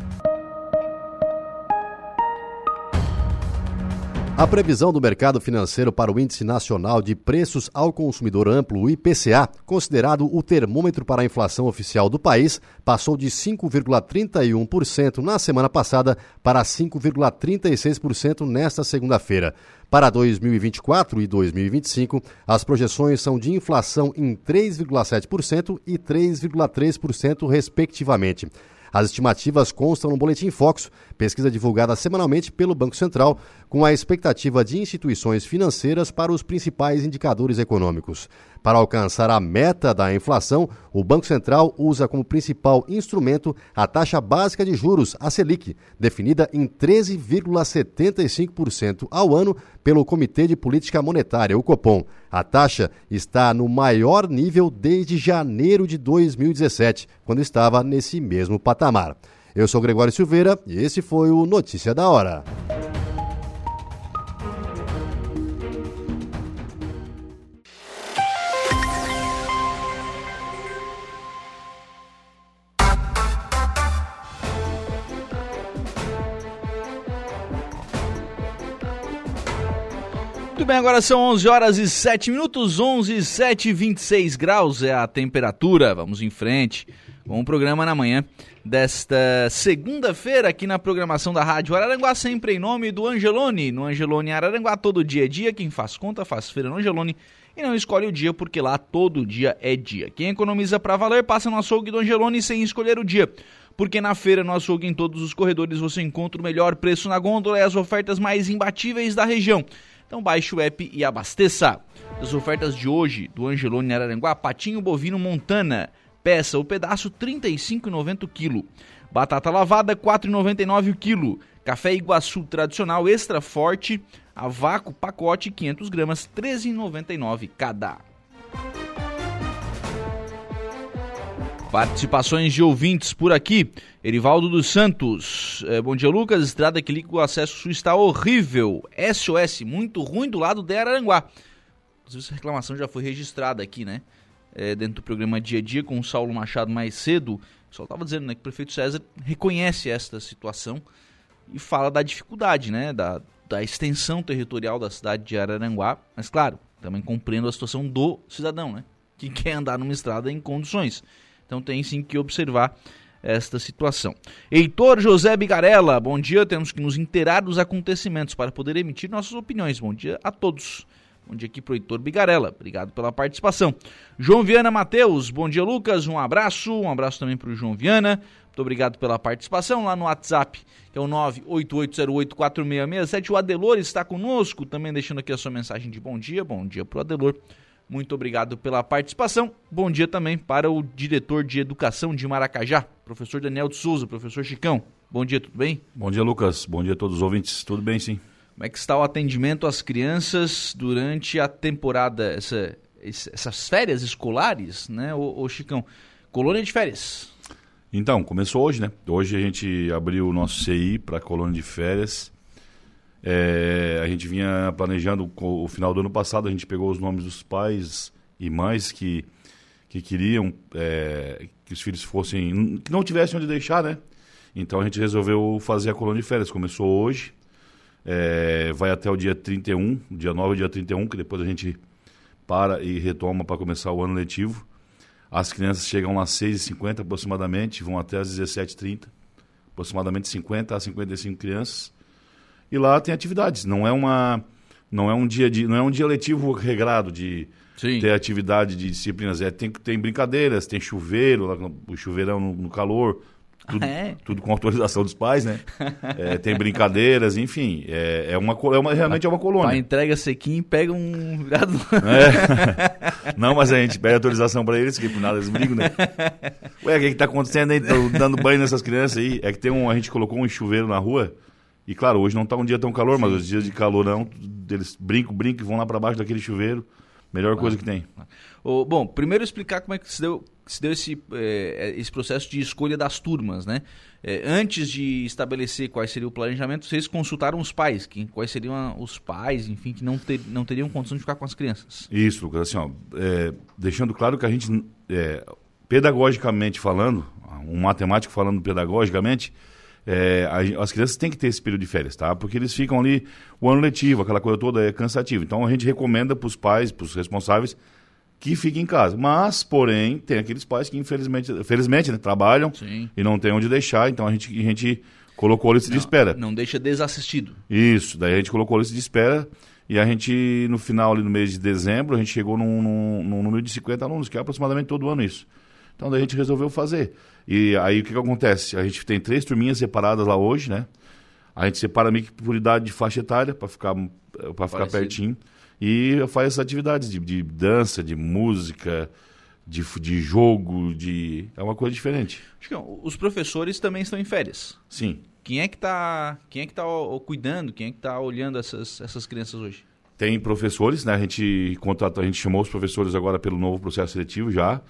A previsão do mercado financeiro para o Índice Nacional de Preços ao Consumidor Amplo, o IPCA, considerado o termômetro para a inflação oficial do país, passou de 5,31% na semana passada para 5,36% nesta segunda-feira. Para 2024 e 2025, as projeções são de inflação em 3,7% e 3,3%, respectivamente. As estimativas constam no Boletim Focus, pesquisa divulgada semanalmente pelo Banco Central, com a expectativa de instituições financeiras para os principais indicadores econômicos. Para alcançar a meta da inflação, o Banco Central usa como principal instrumento a taxa básica de juros, a Selic, definida em 13,75% ao ano pelo Comitê de Política Monetária, o Copom. A taxa está no maior nível desde janeiro de 2017, quando estava nesse mesmo patamar. Eu sou Gregório Silveira e esse foi o Notícia da Hora. Bem, agora são 11 horas e 7 minutos, 11 e 7, 26 graus é a temperatura. Vamos em frente com o programa na manhã desta segunda-feira aqui na programação da Rádio Araranguá, sempre em nome do Angelone. No Angelone Araranguá, todo dia é dia. Quem faz conta faz feira no Angelone e não escolhe o dia porque lá todo dia é dia. Quem economiza para valer passa no açougue do Angelone sem escolher o dia. Porque na feira, no açougue, em todos os corredores, você encontra o melhor preço na gôndola e as ofertas mais imbatíveis da região. Então baixe o app e abasteça. As ofertas de hoje do Angelone Araranguá, patinho bovino Montana, peça o pedaço R$ 35,90 o quilo. Batata lavada R$ 4,99 o quilo. Café Iguaçu tradicional extra forte, a vácuo pacote 500 gramas, R$ 13,99 cada. Participações de ouvintes por aqui. Erivaldo dos Santos. Eh, bom dia, Lucas. Estrada que liga o acesso sul está horrível. SOS, muito ruim do lado de Araranguá. Inclusive, essa reclamação já foi registrada aqui, né? Eh, dentro do programa Dia a Dia com o Saulo Machado mais cedo. Pessoal estava dizendo né, que o prefeito César reconhece esta situação e fala da dificuldade, né? Da, da extensão territorial da cidade de Araranguá. Mas, claro, também compreendo a situação do cidadão, né? Que (laughs) quer andar numa estrada em condições. Então tem sim que observar esta situação. Heitor José Bigarella, bom dia. Temos que nos inteirar dos acontecimentos para poder emitir nossas opiniões. Bom dia a todos. Bom dia aqui pro Heitor Bigarella. Obrigado pela participação. João Viana Matheus, bom dia, Lucas. Um abraço. Um abraço também pro João Viana. Muito obrigado pela participação lá no WhatsApp, que é o 988084667. O Adelor está conosco, também deixando aqui a sua mensagem de bom dia. Bom dia pro Adelor. Muito obrigado pela participação. Bom dia também para o diretor de educação de Maracajá, professor Daniel de Souza, professor Chicão. Bom dia, tudo bem? Bom dia, Lucas. Bom dia a todos os ouvintes. Tudo bem, sim. Como é que está o atendimento às crianças durante a temporada, essa, essas férias escolares, né, ô, ô Chicão? Colônia de férias. Então, começou hoje, né? Hoje a gente abriu o nosso CI para a colônia de férias. É, a gente vinha planejando o final do ano passado, a gente pegou os nomes dos pais e mães que, que queriam é, que os filhos fossem. que não tivessem onde deixar, né? Então a gente resolveu fazer a colônia de férias. Começou hoje, é, vai até o dia 31, dia 9 e dia 31, que depois a gente para e retoma para começar o ano letivo. As crianças chegam às 6h50 aproximadamente, vão até às 17h30, aproximadamente 50 a 55 crianças. E lá tem atividades, não é uma não é um dia de não é um dia letivo regrado de Sim. ter atividade de disciplinas, é tem tem brincadeiras, tem chuveiro, lá o chuveirão no, no calor, tudo, Ah, (laughs) é? tudo com autorização dos pais, né? É, tem brincadeiras, enfim, é, é uma é uma realmente é uma A colônia. entrega sequinho pega um. É. (laughs) Não, mas a gente pede autorização pra eles, que por nada eles brigam, né? Ué, o que que tá acontecendo aí? Tô dando banho nessas crianças aí. É que tem um, a gente colocou um chuveiro na rua E claro, hoje não está um dia tão calor, mas os dias de calorão, eles brincam, brincam e vão lá para baixo daquele chuveiro. Melhor coisa que tem. O, bom, primeiro explicar como é que se deu, se deu esse, é, esse processo de escolha das turmas, né? É, antes de estabelecer quais seria o planejamento, vocês consultaram os pais, que, quais seriam os pais, enfim, que não, ter, não teriam condição de ficar com as crianças. Isso, Lucas, assim, ó, é, deixando claro que a gente, pedagogicamente falando, um matemático falando pedagogicamente, é, as crianças têm que ter esse período de férias, tá? Porque eles ficam ali o ano letivo, aquela coisa toda é cansativa. Então a gente recomenda para os pais, para os responsáveis, que fiquem em casa. Mas, porém, tem aqueles pais que infelizmente, felizmente, né, trabalham Sim. e não tem onde deixar, então a gente, a gente colocou a lista não, de espera. Não deixa desassistido. Isso, daí a gente colocou a lista de espera e a gente, no final, ali no mês de dezembro, a gente chegou num, num, num número de 50 alunos, que é aproximadamente todo ano isso. Então daí a gente resolveu fazer. E aí o que, que acontece? A gente tem três turminhas separadas lá hoje, né? A gente separa meio que por idade de faixa etária para ficar, pra ficar pertinho. E faz essas atividades de, de dança, de música, de, de jogo, de. É uma coisa diferente. Os professores também estão em férias. Sim. Quem é que está quem é que tá cuidando, quem é que está olhando essas, essas crianças hoje? Tem professores, né? A gente contrata, a gente chamou os professores agora pelo novo processo seletivo já.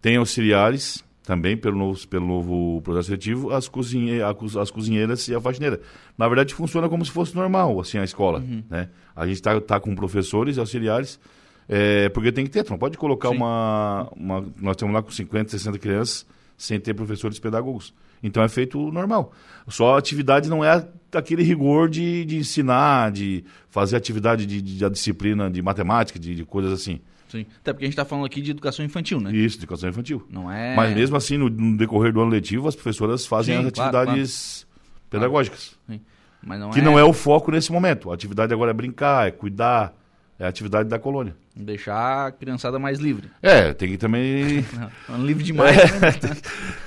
Tem auxiliares, também pelo novo, pelo novo processo seletivo, as, cozinhe, as cozinheiras e a faxineira. Na verdade, funciona como se fosse normal, assim, a escola. Uhum. Né? A gente está tá com professores e auxiliares, é, porque tem que ter, não pode colocar uma, uma... Nós estamos lá com 50, 60 crianças sem ter professores pedagogos. Então é feito normal. Só a atividade não é aquele rigor de, de ensinar, de fazer atividade de, de, de disciplina de matemática, de, de coisas assim. Sim. Até porque a gente está falando aqui de educação infantil, né? Isso, educação infantil. Não é. Mas mesmo assim, no, no decorrer do ano letivo, as professoras fazem Sim, as atividades claro, claro. pedagógicas. Não que é... não é o foco nesse momento. A atividade agora é brincar, é cuidar, é a atividade da colônia. Deixar a criançada mais livre. É, tem que também. (laughs) Não, livre demais, é, né?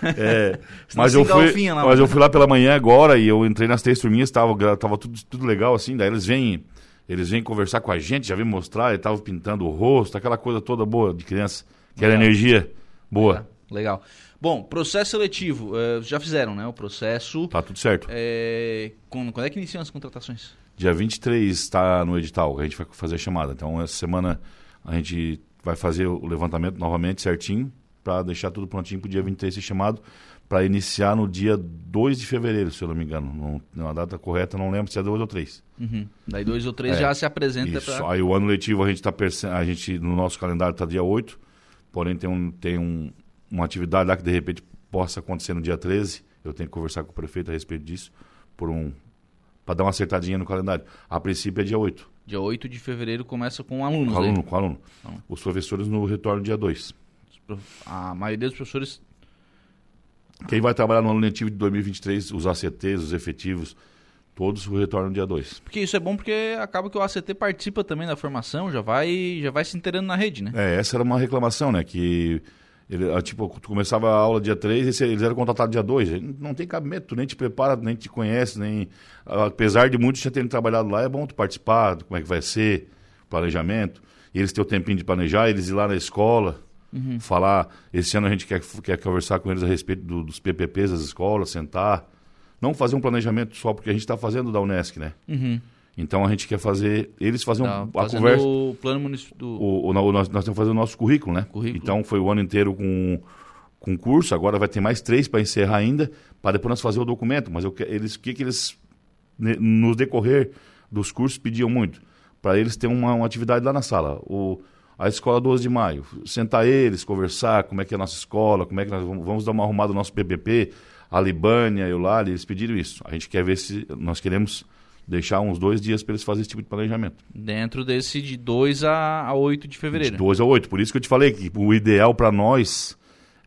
(laughs) é, (laughs) mas eu fui, lá, mas eu fui lá pela manhã agora e eu entrei nas três turminhas, tava, tava tudo, tudo legal assim, daí eles vêm eles vêm conversar com a gente, já vêm mostrar, ele estava pintando o rosto, aquela coisa toda boa de criança, que era energia boa. Legal. Bom, processo seletivo, uh, já fizeram, né? O processo. Tá tudo certo. É, quando, quando é que iniciam as contratações? Dia 23 está no edital, a gente vai fazer a chamada. Então, essa semana a gente vai fazer o levantamento novamente certinho, para deixar tudo prontinho para o dia 23 ser chamado para iniciar no dia 2 de fevereiro, se eu não me engano. Não, a data correta, não lembro se é 2 ou 3. Uhum. Daí 2 ou 3 é, já se apresenta para. Aí o ano letivo a gente está a gente no nosso calendário está dia 8, porém tem, um, tem um, uma atividade lá que de repente possa acontecer no dia 13. Eu tenho que conversar com o prefeito a respeito disso, por um para dar uma acertadinha no calendário. A princípio é dia 8. Dia 8 de fevereiro começa com alunos. Com aluno, com aluno. Os professores no retorno dia 2. A maioria dos professores quem vai trabalhar no ano letivo de 2023, os ACTs, os efetivos, todos retornam dia 2. Porque isso é bom porque acaba que o ACT participa também da formação, já vai, já vai se inteirando na rede, né? É, essa era uma reclamação, né? Que ele, ah, tipo, tu começava a aula dia 3 e eles eram contratados dia 2. Não tem cabimento, tu nem te prepara, nem te conhece, nem. Apesar de muitos já terem trabalhado lá, é bom tu participar, como é que vai ser, planejamento. E eles têm o tempinho de planejar, eles ir lá na escola Uhum. Falar, esse ano a gente quer, quer conversar com eles a respeito do, dos PPPs das escolas, sentar. Não fazer um planejamento só, porque a gente está fazendo da Unesc, né? Uhum. Então a gente quer fazer, eles fazem a conversa. O plano municipal. O, o, o, nós, nós temos que fazer o nosso currículo, né? Currículo. Então foi o ano inteiro com, com curso, agora vai ter mais três para encerrar ainda, para depois nós fazer o documento. Mas eu, eles, o que, que eles, no decorrer dos cursos, pediam muito? Para eles ter uma, uma atividade lá na sala. O, a escola 12 de maio. Sentar eles, conversar como é que é a nossa escola, como é que nós vamos, dar uma arrumada no nosso PPP, a Libânia e o Lali, eles pediram isso. A gente quer ver se nós queremos deixar uns dois dias para eles fazerem esse tipo de planejamento. Dentro desse de 2 a 8 de fevereiro. De 2 a 8. Por isso que eu te falei que o ideal para nós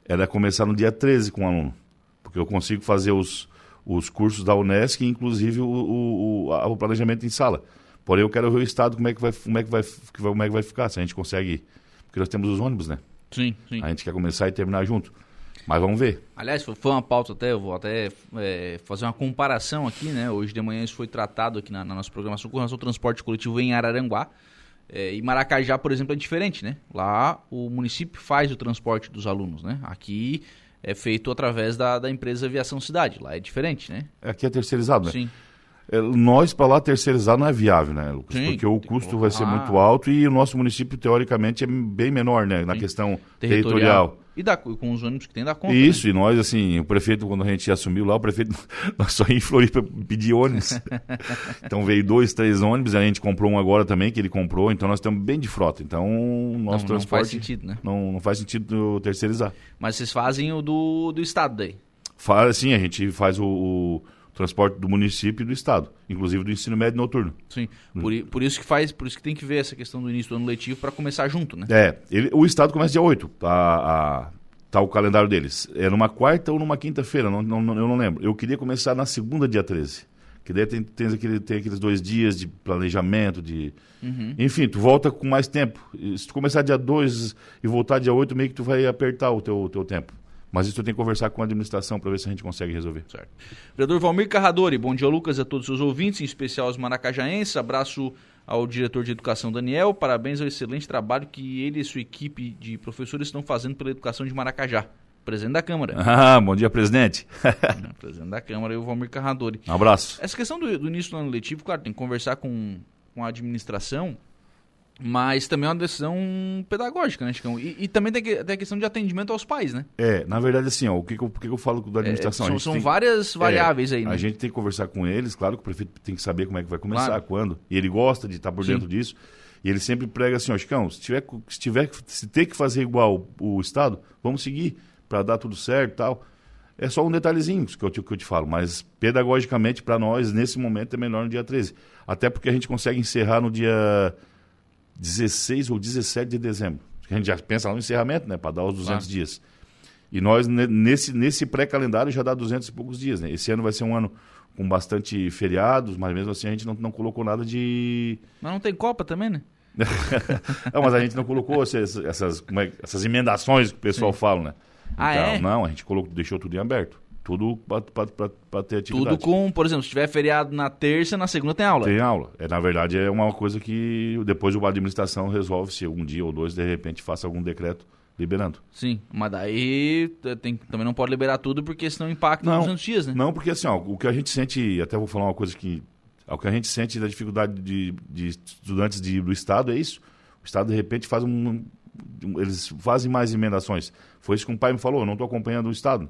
era começar no dia 13 com o aluno. Porque eu consigo fazer os, os cursos da Unesc, inclusive o, o, o, o planejamento em sala. Porém, eu quero ver o estado como é que vai, como é que vai, como é que vai ficar, se a gente consegue. Porque nós temos os ônibus, né? Sim, sim. A gente quer começar e terminar junto. Mas vamos ver. Aliás, foi uma pauta até, eu vou até é, fazer uma comparação aqui, né? Hoje de manhã isso foi tratado aqui na, na nossa programação com relação ao transporte coletivo em Araranguá. É, e Maracajá, por exemplo, é diferente, né? Lá o município faz o transporte dos alunos, né? Aqui é feito através da, da empresa Aviação Cidade. Lá é diferente, né? Aqui é terceirizado, né? Sim. É, nós, para lá, terceirizar não é viável, né, Lucas? Sim, Porque o custo vai ser muito alto e o nosso município, teoricamente, é bem menor, né? Na Sim. questão territorial. E dá, com os ônibus que tem, dá conta. Isso, e nós, assim, o prefeito, quando a gente assumiu lá, o prefeito, (laughs) nós só ia em Floripa pedir ônibus. (laughs) então veio dois, três ônibus, a gente comprou um agora também, que ele comprou, então nós estamos bem de frota. Então, o Né? nosso não, não transporte faz sentido, né? não, não faz sentido terceirizar. Mas vocês fazem o do, do estado daí. Fala assim, a gente faz o, o transporte do município e do estado, inclusive do ensino médio noturno. Sim. Por, por isso que faz, por isso que tem que ver essa questão do início do ano letivo para começar junto, né? É, ele- o estado começa dia 8, tá, a- tá o calendário deles. É numa quarta ou numa quinta-feira, não, não- eu não lembro. Eu queria começar na segunda, dia 13. Que daí tem, tem, aquele, tem aqueles dois dias de planejamento, de... Uhum. Enfim, tu volta com mais tempo. Se tu começar dia 2 e voltar dia 8, meio que tu vai apertar o teu, teu tempo. Mas isso tem que conversar com a administração para ver se a gente consegue resolver. Certo. Vereador Valmir Carradori, bom dia, Lucas, a todos os seus ouvintes, em especial aos maracajaenses. Abraço ao diretor de educação, Daniel. Parabéns ao excelente trabalho que ele e sua equipe de professores estão fazendo pela educação de Maracajá. Presidente da Câmara. (laughs) Ah, bom dia, presidente. (laughs) Presidente da Câmara e o Valmir Carradori. Um abraço. Essa questão do, do início do ano letivo, claro, tem que conversar com, com a administração, mas também é uma decisão pedagógica, né, Chicão? E, e também tem, que, tem a questão de atendimento aos pais, né? É, na verdade, assim, ó, o que, que, eu, por que eu falo da É, administração? A são são tem- várias variáveis É, aí, né? A gente tem que conversar com eles, claro que o prefeito tem que saber como é que vai começar, Claro. quando. E ele gosta de estar por Sim. dentro disso. E ele sempre prega assim, ó, Chicão, se tiver, se tiver, que- se ter que fazer igual o Estado, vamos seguir para dar tudo certo e tal. É só um detalhezinho que eu, te- que eu te falo, mas pedagogicamente para nós, nesse momento, é melhor no dia 13. Até porque a gente consegue encerrar no dia 16 ou 17 de dezembro. A gente já pensa lá no encerramento, né, para dar os 200 Claro. dias. E nós, ne- nesse, nesse pré-calendário, já dá 200 e poucos dias. Né? Esse ano vai ser um ano com bastante feriados, mas mesmo assim a gente não, não colocou nada de. Mas não tem Copa também, né? (laughs) Não, mas a gente não colocou essas, essas, é- essas emendações que o pessoal fala, né? Ah, Então, é? Não, a gente colocou, deixou tudo em aberto. Tudo para ter atividade. Tudo com, por exemplo, se tiver feriado na terça, na segunda tem aula. Tem aula. É, na verdade, é uma coisa que depois a administração resolve se um dia ou dois, de repente, faça algum decreto liberando. Sim, mas daí tem, também não pode liberar tudo porque senão impacta Não. nos 200 dias, né? Não, porque assim, ó, o que a gente sente, até vou falar uma coisa que. O que a gente sente da dificuldade de, de estudantes de, do Estado é isso. O Estado, de repente, faz um. um- Eles fazem mais emendações. Foi isso que o pai me falou, eu não estou acompanhando o Estado.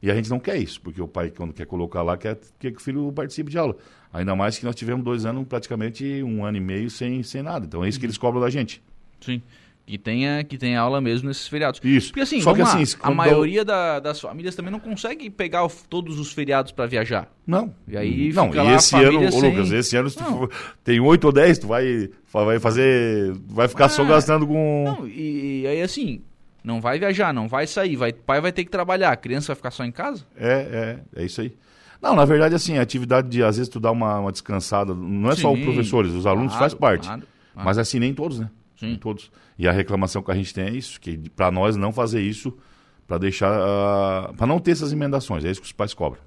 E a gente não quer isso, porque o pai, quando quer colocar lá, quer, quer que o filho participe de aula. Ainda mais que nós tivemos dois anos, praticamente um ano e meio sem, sem nada. Então é isso que eles cobram da gente. Sim. Que tenha, que tenha aula mesmo nesses feriados. Isso. Porque assim, Só que lá, assim, a maioria da- das famílias também não consegue pegar o- todos os feriados para viajar. Não. E aí não, fica e esse ano, ô, sem- Lucas, esse ano se tu for- tem oito ou dez, tu vai, vai fazer. Vai ficar só Ah, gastando com. Não, e, e aí assim, não vai viajar, não vai sair, vai, pai vai ter que trabalhar, a criança vai ficar só em casa? É, é, é isso aí. Não, na verdade, assim, a atividade de, às vezes, tu dá uma, uma descansada, não é só os Sim, professores, os alunos claro, faz parte. claro, claro. Mas assim, nem todos, né? Sim. Nem todos. E a reclamação que a gente tem é isso, que para nós não fazer isso, para deixar, para não ter essas emendações, é isso que os pais cobram.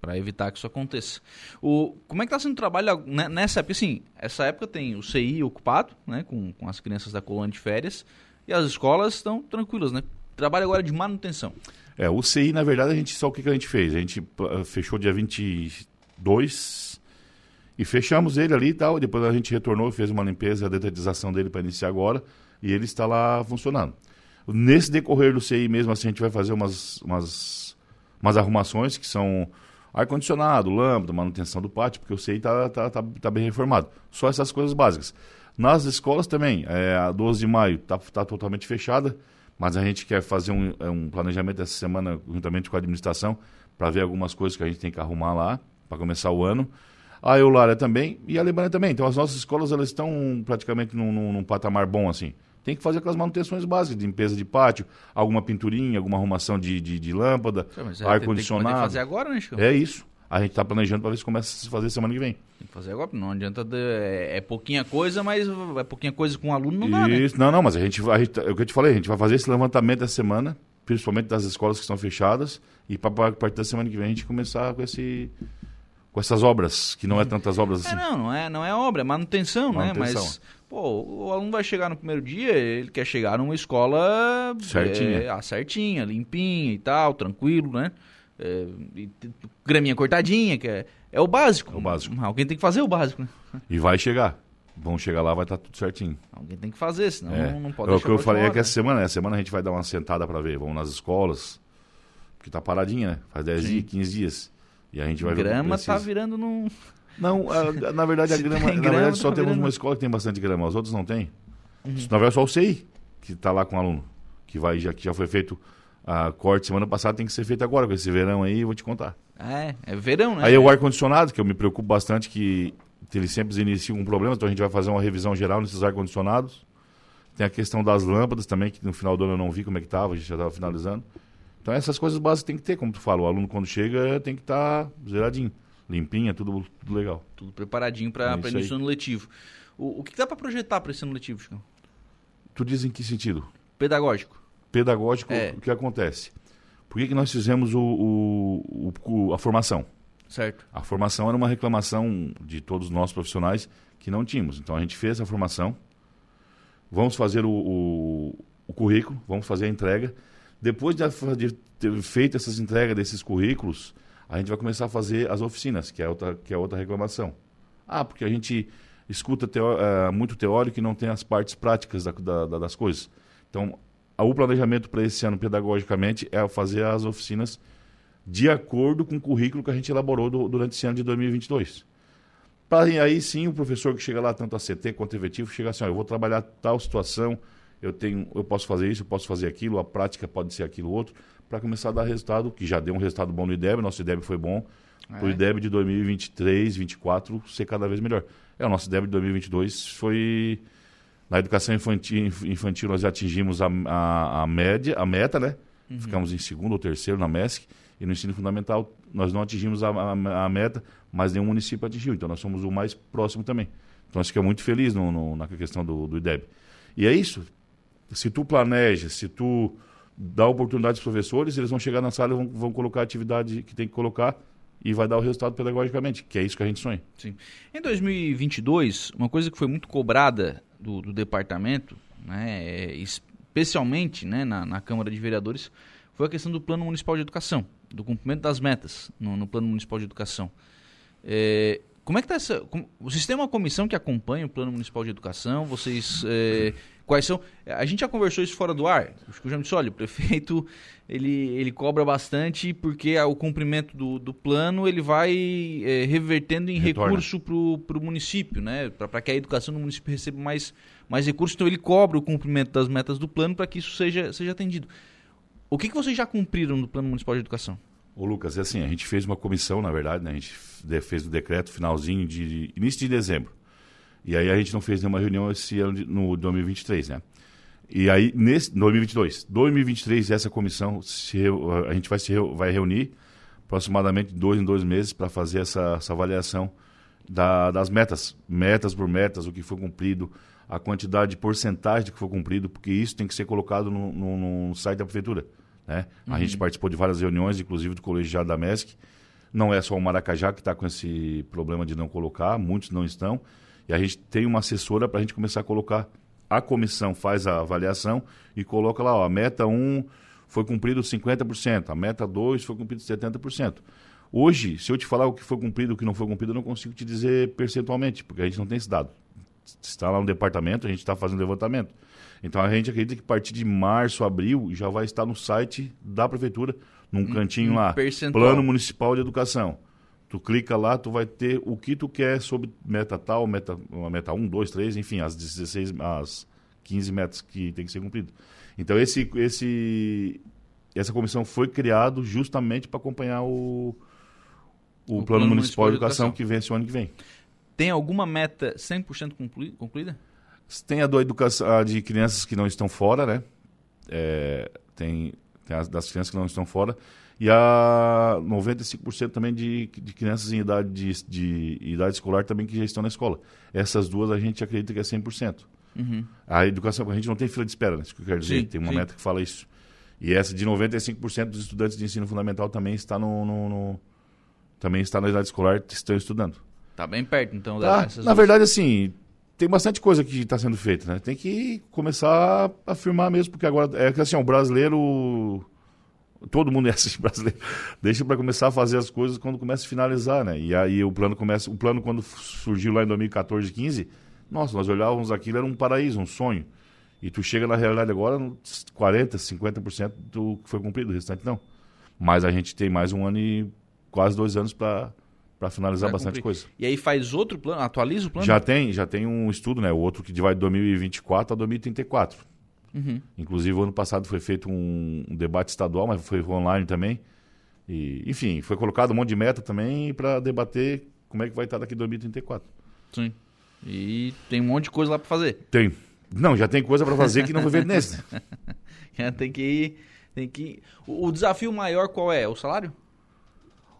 Para evitar que isso aconteça. O, como é que está sendo o trabalho né, nessa época? Assim, essa época tem o CI ocupado, né, com, com as crianças da colônia de férias, e as escolas estão tranquilas, né? Trabalho agora de manutenção. É, o CI, na verdade, a gente só o que, que a gente fez? A gente uh, fechou dia 22 e fechamos ele ali e tal. Depois a gente retornou, fez uma limpeza, a detetização dele para iniciar agora e ele está lá funcionando. Nesse decorrer do CI mesmo, assim, a gente vai fazer umas, umas, umas arrumações que são ar-condicionado, lâmpada, manutenção do pátio, porque o CI está tá, tá, tá bem reformado. Só essas coisas básicas. Nas escolas também, é, a 12 de maio está tá totalmente fechada, mas a gente quer fazer um, é, um planejamento essa semana juntamente com a administração para ver algumas coisas que a gente tem que arrumar lá para começar o ano. A Eulária também e a Alemanha também. Então as nossas escolas elas estão praticamente num, num, num patamar bom assim. Tem que fazer aquelas manutenções básicas, de limpeza de pátio, alguma pinturinha, alguma arrumação de, de, de lâmpada, é, tem- Tem que ar-condicionado. fazer agora, né, Chico? É isso. A gente está planejando para ver se começa a se fazer semana que vem. Tem que fazer agora, não adianta. de- é, é pouquinha coisa, mas é pouquinha coisa com o aluno não dá, né? Isso, não, não, mas a gente, vai- a gente, é o que eu te falei, a gente vai fazer esse levantamento essa semana, principalmente das escolas que estão fechadas, e para a partir da semana que vem a gente começar com esse com essas obras, que não é tantas obras É, assim. não, não é, não é obra, é manutenção, Manutenção. né? Mas, pô, o aluno vai chegar no primeiro dia, ele quer chegar numa escola Certinha. é, ah, certinha, limpinha e tal, tranquilo, né? É, graminha cortadinha, que é, É o básico. É o básico. Alguém tem que fazer o básico, né? (laughs) E vai chegar. Vão chegar lá, vai estar tudo certinho. Alguém tem que fazer, senão É. não pode É o que eu falei é última que hora, essa semana, essa semana a gente vai dar uma sentada para ver. Vamos nas escolas, porque tá paradinha, né? Faz 10 Sim. dias, 15 dias. E a gente vai ver o que Grama tá virando num. (laughs) Não, a- na verdade a (laughs) grama, tem na grama, verdade só tá temos virando- uma escola que tem bastante grama, os outros não tem. Uhum. Na verdade só o CI que tá lá com o aluno, que vai já que já foi feito a corte semana passada, tem que ser feito agora com esse verão aí, vou te contar. É, é verão, né? Aí o ar condicionado, que eu me preocupo bastante que eles sempre iniciam um problema, então a gente vai fazer uma revisão geral nesses ar condicionados. Tem a questão das lâmpadas também, que no final do ano eu não vi como é que tava, a gente já estava finalizando. Então essas coisas básicas tem que ter, como tu fala, o aluno quando chega tem que estar zeradinho, limpinha, tudo, tudo legal. Tudo preparadinho pra, É início do ano letivo. O, o que dá pra projetar pra esse ano letivo, Chico? Tu diz em que sentido? Pedagógico. Pedagógico, É. o que acontece? Por que, que nós fizemos o, o- o- a formação? Certo. A formação era uma reclamação de todos nós profissionais que não tínhamos. Então a gente fez a formação, vamos fazer o, o- o currículo, vamos fazer a entrega. Depois de, ter feito essas entregas desses currículos, a gente vai começar a fazer as oficinas, que é outra, que é outra reclamação. Ah, porque a gente escuta teó- eh, muito teórico e não tem as partes práticas da- da- da- das coisas. Então, o planejamento para esse ano, pedagogicamente, é fazer as oficinas de acordo com o currículo que a gente elaborou do- durante esse ano de 2022. Pra aí sim o professor que chega lá, tanto a CT quanto a efetivo, chega assim, ó, eu vou trabalhar tal situação, eu tenho, eu posso fazer isso, eu posso fazer aquilo, a prática pode ser aquilo outro, para começar a dar resultado, que já deu um resultado bom no IDEB, nosso IDEB foi bom, o É. IDEB de 2023, 2024 ser cada vez melhor. É, o nosso IDEB de 2022 foi na educação infantil, infantil nós já atingimos a, a, a média, a meta, né? Ficamos em segundo ou terceiro na MESC. E no ensino fundamental nós não atingimos a, a- a meta, mas nenhum município atingiu. Então nós somos o mais próximo também. Então nós ficamos muito felizes no, no- na questão do, do IDEB. E é isso. Se tu planeja, se tu dá oportunidade aos professores, eles vão chegar na sala e vão, vão colocar a atividade que tem que colocar e vai dar o resultado pedagogicamente, que é isso que a gente sonha. Sim. Em 2022, uma coisa que foi muito cobrada do, do departamento, né, é, especialmente né, na, na Câmara de Vereadores, foi a questão do Plano Municipal de Educação, do cumprimento das metas no, no Plano Municipal de Educação. É, como é que está essa... como- vocês têm uma comissão que acompanha o Plano Municipal de Educação? Vocês... é, quais são... A gente já conversou isso fora do ar. Acho que eu já me disse, olha, o prefeito (laughs) ele, ele cobra bastante porque o cumprimento do, do plano ele vai é, revertendo em Retorna. recurso para o município, né? Para que a educação no município receba mais, mais recursos. Então ele cobra o cumprimento das metas do plano para que isso seja, seja atendido. O que, que vocês já cumpriram no Plano Municipal de Educação? Ô Lucas, é assim, a gente fez uma comissão, na verdade, né? A gente fez o decreto finalzinho de início de dezembro. E aí a gente não fez nenhuma reunião esse ano de, no 2023, né? E aí nesse 2022, 2023 essa comissão se a gente vai se vai reunir aproximadamente dois em dois meses para fazer essa, essa avaliação da- das metas, metas por metas, o que foi cumprido, a quantidade de porcentagem que foi cumprido, porque isso tem que ser colocado no, no- no site da prefeitura. Né? A gente participou de várias reuniões, inclusive do colegiado da MESC. Não é só o Maracajá que está com esse problema de não colocar, muitos não estão. E a gente tem uma assessora para a gente começar a colocar. A comissão faz a avaliação e coloca lá, ó, a meta 1 foi cumprido 50%, a meta 2 foi cumprido 70%. Hoje, se eu te falar o que foi cumprido e o que não foi cumprido, eu não consigo te dizer percentualmente, porque a gente não tem esse dado. Está lá no departamento, a gente está fazendo levantamento. Então a gente acredita que a partir de março, abril, já vai estar no site da prefeitura, num cantinho um lá, percentual. Plano Municipal de Educação. Tu clica lá, tu vai ter o que tu quer sobre meta tal, meta, meta 1, 2, 3, enfim, as 16, as 15 metas que tem que ser cumprido. Então esse, esse, essa comissão foi criado justamente para acompanhar o, o, Plano, Municipal de Educação, que vence o ano que vem. Tem alguma meta 100% conclui- concluída? Tem a do educação a de crianças que não estão fora, né? É, tem tem as das crianças que não estão fora. E a 95% também de, de crianças em idade, de, de idade escolar também que já estão na escola. Essas duas a gente acredita que é 100%. A educação, a gente não tem fila de espera, né? Isso que eu quero dizer. Sim, tem uma sim. meta que fala isso. E essa de 95% dos estudantes de ensino fundamental também está no, no- no- também está na idade escolar, estão estudando. Tá bem perto, então. Tá, dessas na duas. verdade, assim, tem bastante coisa que está sendo feita, né? Tem que começar a afirmar mesmo, porque agora é que assim, o brasileiro todo mundo é assim (laughs) brasileiro, deixa para começar a fazer as coisas quando começa a finalizar, né? E aí o plano começa, o plano quando surgiu lá em 2014, 15, nossa, nós olhávamos aquilo era um paraíso, um sonho. E tu chega na realidade agora, 40, 50% do que foi cumprido, o restante não. Mas a gente tem mais um ano e quase dois anos para para finalizar bastante cumprir. coisa. E aí faz outro plano, atualiza o plano? Já tem, já tem um estudo, né? O outro que vai de 2024 a 2034. Uhum. Inclusive, ano passado foi feito um, um, debate estadual, mas foi online também. E, enfim, foi colocado um monte de meta também para debater como é que vai estar daqui a 2034. Sim. E tem um monte de coisa lá para fazer. Tem. Não, já tem coisa para fazer que não foi feito nesse. (laughs) tem que ir, tem que ir. O, o desafio maior qual é? O salário?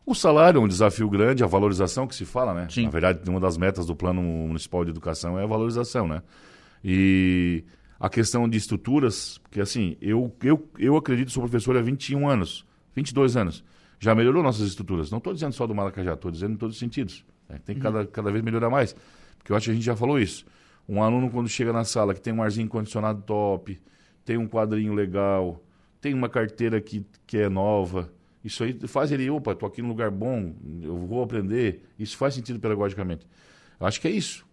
O salário é um desafio grande, a valorização que se fala, né? Sim. Na verdade, uma das metas do Plano Municipal de Educação é a valorização, né? E a questão de estruturas, porque assim, eu, eu, eu acredito, sou professor há 21 anos, 22 anos. Já melhorou nossas estruturas. Não estou dizendo só do Maracajá, estou dizendo em todos os sentidos. Né? Tem que uhum. cada, cada vez melhorar mais. Porque eu acho que a gente já falou isso. Um aluno, quando chega na sala, que tem um arzinho condicionado top, tem um quadrinho legal, tem uma carteira que, que é nova, isso aí faz ele, opa, estou aqui num lugar bom, eu vou aprender. Isso faz sentido pedagogicamente. Eu acho que é isso.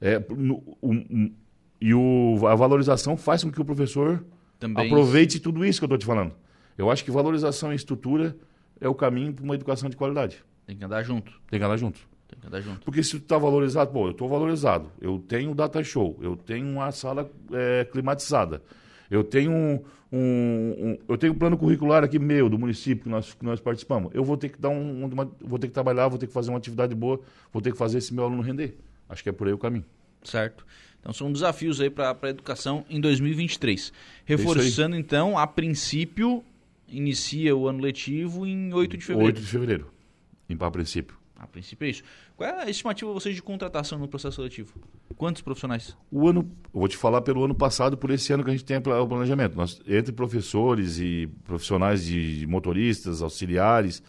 É, no, um, e o, a valorização faz com que o professor Também aproveite isso. tudo isso que eu estou te falando. Eu acho que valorização e estrutura é o caminho para uma educação de qualidade. Tem que andar junto. Tem que andar junto. Tem que andar junto. Porque se tu está valorizado, pô, eu estou valorizado, eu tenho data show, eu tenho uma sala é, climatizada, eu tenho um, um, um, eu tenho um plano curricular aqui meu, do município que nós, que nós participamos. Eu vou ter que dar um, uma, vou ter que trabalhar, vou ter que fazer uma atividade boa, vou ter que fazer esse meu aluno render. Acho que é por aí o caminho. Certo. Então são desafios aí para a educação em 2023. Reforçando então, a princípio, inicia o ano letivo em 8 de fevereiro. 8 de fevereiro, em para princípio. A princípio é isso. Qual é a estimativa vocês de contratação no processo seletivo? Quantos profissionais? O ano, eu vou te falar pelo ano passado, por esse ano que a gente tem o planejamento. Nós, entre professores e profissionais de motoristas, auxiliares,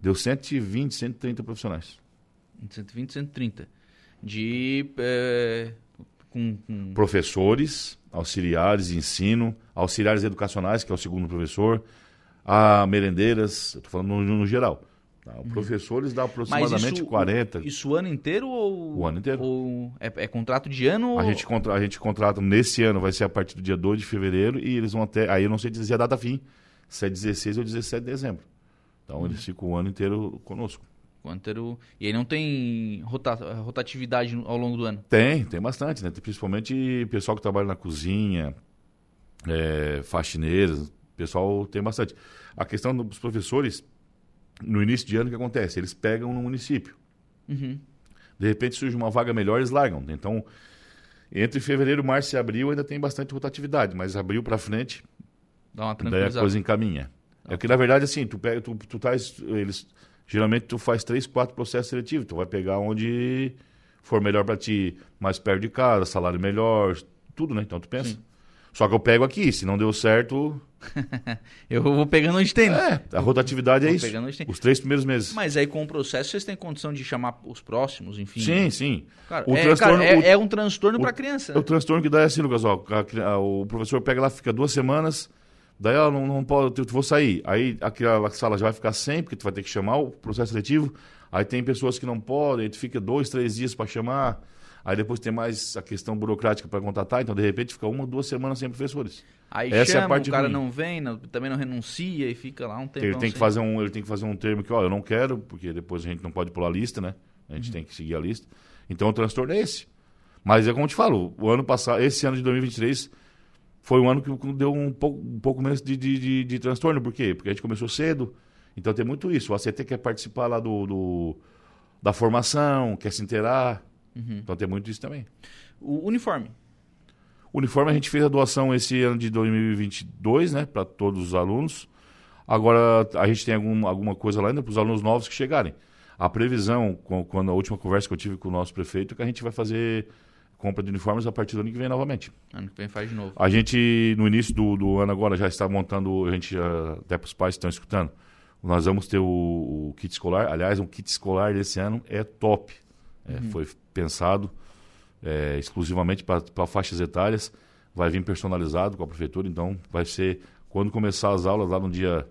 deu 120, 130 profissionais. 120, 130. De. É, com, com... Professores, auxiliares de ensino, auxiliares educacionais, que é o segundo professor, a merendeiras, estou falando no, no geral. Tá? Uhum. professores dá aproximadamente isso, 40. Isso o ano inteiro ou. O ano inteiro. Ou é, é contrato de ano? A, ou... gente contra, a gente contrata nesse ano, vai ser a partir do dia 2 de fevereiro e eles vão até. Aí eu não sei dizer a data fim, se é 16 ou 17 de dezembro. Então uhum. eles ficam o ano inteiro conosco. O ano inteiro. E aí não tem rota, rotatividade ao longo do ano? Tem, tem bastante, né? Principalmente pessoal que trabalha na cozinha, é, faxineiras, pessoal tem bastante. A questão dos professores no início de ano, o que acontece? Eles pegam no município. Uhum. De repente surge uma vaga melhor, eles largam. Então, entre fevereiro, março e abril ainda tem bastante rotatividade, mas abril para frente, Dá uma daí a coisa encaminha. É que, na verdade, assim, tu, pega, tu, tu tais, eles, geralmente tu faz três, quatro processos seletivos. Tu vai pegar onde for melhor para ti, mais perto de casa, salário melhor, tudo, né? Então tu pensa. Sim. Só que eu pego aqui, se não deu certo. (laughs) eu vou pegando onde tem. Né? É, a rotatividade é isso. Os três primeiros meses. Mas aí com o processo vocês têm condição de chamar os próximos, enfim. Sim, sim. Cara, o é, transtorno, cara, é, o, é, um transtorno para criança. É o transtorno que dá é assim, Lucas. Ó, a, a, o professor pega lá, fica duas semanas. Daí ela não, não pode, eu vou sair. Aí aquela sala já vai ficar sem, porque tu vai ter que chamar o processo seletivo. Aí tem pessoas que não podem, tu fica dois, três dias para chamar. Aí depois tem mais a questão burocrática para contratar, então de repente fica uma, duas semanas sem professores. Aí Essa chama, é a parte o cara ruim. não vem, não, também não renuncia e fica lá um tempo. Ele tem que fazer um, ele tem que fazer um termo que, ó, eu não quero, porque depois a gente não pode pular a lista, né? A gente uhum. tem que seguir a lista. Então o transtorno é esse. Mas é como eu te falo, o ano passado, esse ano de 2023 foi um ano que deu um pouco, um pouco menos de, de, de, de transtorno. Por quê? Porque a gente começou cedo. Então tem muito isso. O ACT quer participar lá do, do da formação, quer se inteirar. Uhum. Então tem muito isso também. O uniforme. O uniforme a gente fez a doação esse ano de 2022, né, para todos os alunos. Agora a gente tem algum, alguma coisa lá ainda para os alunos novos que chegarem. A previsão, quando a última conversa que eu tive com o nosso prefeito, é que a gente vai fazer compra de uniformes a partir do ano que vem novamente. Ano que vem faz de novo. A gente, no início do, do ano agora, já está montando, a gente já, até para os pais que estão escutando, nós vamos ter o, o, kit escolar. Aliás, um kit escolar desse ano é top. É, uhum. Foi pensado é, exclusivamente para faixas etárias, vai vir personalizado com a prefeitura, então vai ser, quando começar as aulas lá no dia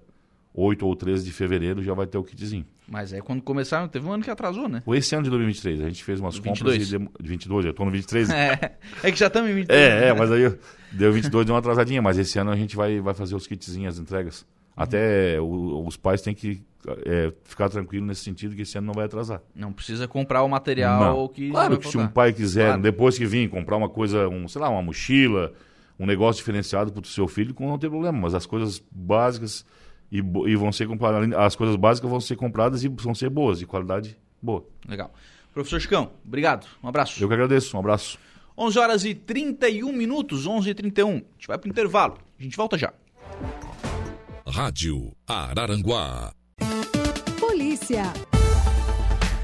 8 ou 13 de fevereiro já vai ter o kitzinho. Mas é quando começaram, teve um ano que atrasou, né? Esse ano de 2023, a gente fez umas 22. compras e deu, 22, eu tô no 23. (laughs) É, é que já estamos em 23. É, né? é, mas aí deu 22, deu uma atrasadinha, mas esse ano a gente vai, vai fazer os kitzinhos, as entregas. Até o, os pais têm que é, ficar tranquilo nesse sentido que esse ano não vai atrasar. Não precisa comprar o material não. que. Claro que se um pai quiser, claro. depois que vir, comprar uma coisa, um, sei lá, uma mochila, um negócio diferenciado para o seu filho, não tem problema. Mas as coisas básicas e, e vão ser compradas, as coisas básicas vão ser compradas e vão ser boas, de qualidade boa. Legal. Professor Chicão, obrigado. Um abraço. Eu que agradeço. Um abraço. 11 horas e 31 minutos, 11 e 31. A gente vai para o intervalo. A gente volta já. Rádio Araranguá. Polícia.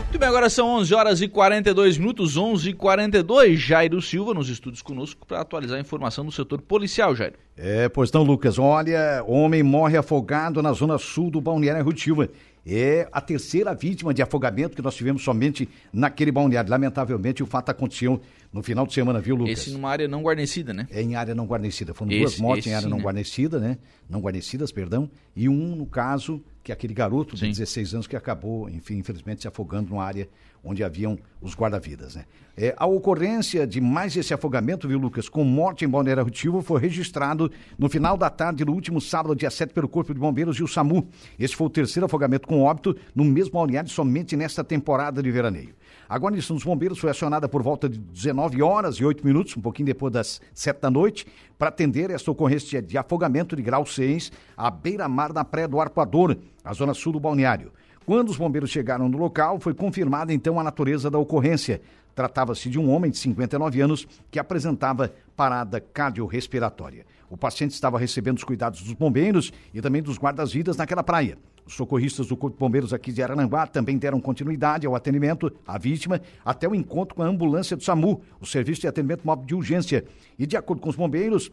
Muito bem, agora são 11 horas e 42 minutos, 11 e 42. Jairo Silva nos estúdios conosco para atualizar a informação do setor policial, Jairo. É, pois não, Lucas. Olha, homem morre afogado na zona sul do Balneário Rio Silva. É a terceira vítima de afogamento que nós tivemos somente naquele balneário. Lamentavelmente, o fato aconteceu no final de semana, viu, Lucas? Esse numa área não guarnecida, né? É em área não guarnecida. Foram esse, duas mortes em área sim, não né? guarnecida, né? Não guarnecidas, perdão. E um, no caso, que é aquele garoto de sim. 16 anos que acabou, enfim, infelizmente, se afogando numa área onde haviam os guarda-vidas, né? É, a ocorrência de mais esse afogamento, viu, Lucas, com morte em Balneário Rutivo, foi registrado no final da tarde do último sábado, dia 7, pelo Corpo de Bombeiros e o SAMU. Esse foi o terceiro afogamento com óbito no mesmo balneário somente nesta temporada de veraneio. A guarnição dos bombeiros foi acionada por volta de 19 horas e 8 minutos, um pouquinho depois das 7 da noite, para atender esta ocorrência de afogamento de grau 6 à beira-mar da Praia do Arpoador, a zona sul do balneário. Quando os bombeiros chegaram no local, foi confirmada então a natureza da ocorrência. Tratava-se de um homem de 59 anos que apresentava parada cardiorrespiratória. O paciente estava recebendo os cuidados dos bombeiros e também dos guardas-vidas naquela praia. Os socorristas do Corpo de Bombeiros aqui de Arananguá também deram continuidade ao atendimento à vítima até o encontro com a ambulância do SAMU, o Serviço de Atendimento Móvel de Urgência. E de acordo com os bombeiros,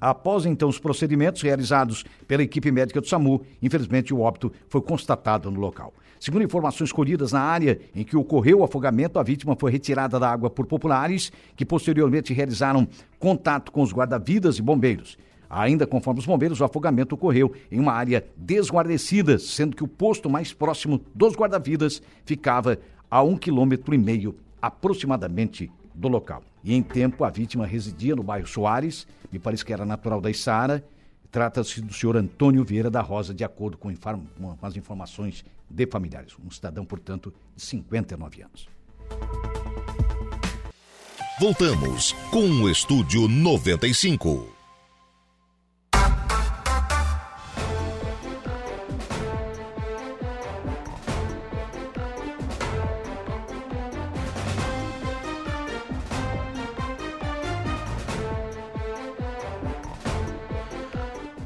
Após então os procedimentos realizados pela equipe médica do SAMU, infelizmente o óbito foi constatado no local. Segundo informações colhidas na área em que ocorreu o afogamento, a vítima foi retirada da água por populares, que posteriormente realizaram contato com os guarda-vidas e bombeiros. Ainda conforme os bombeiros, o afogamento ocorreu em uma área desguarnecida, sendo que o posto mais próximo dos guarda-vidas ficava a um quilômetro e meio aproximadamente do local. E em tempo, a vítima residia no bairro Soares, me parece que era natural da Isara. Trata-se do senhor Antônio Vieira da Rosa, de acordo com, com as informações de familiares. Um cidadão, portanto, de 59 anos. Voltamos com o Estúdio 95.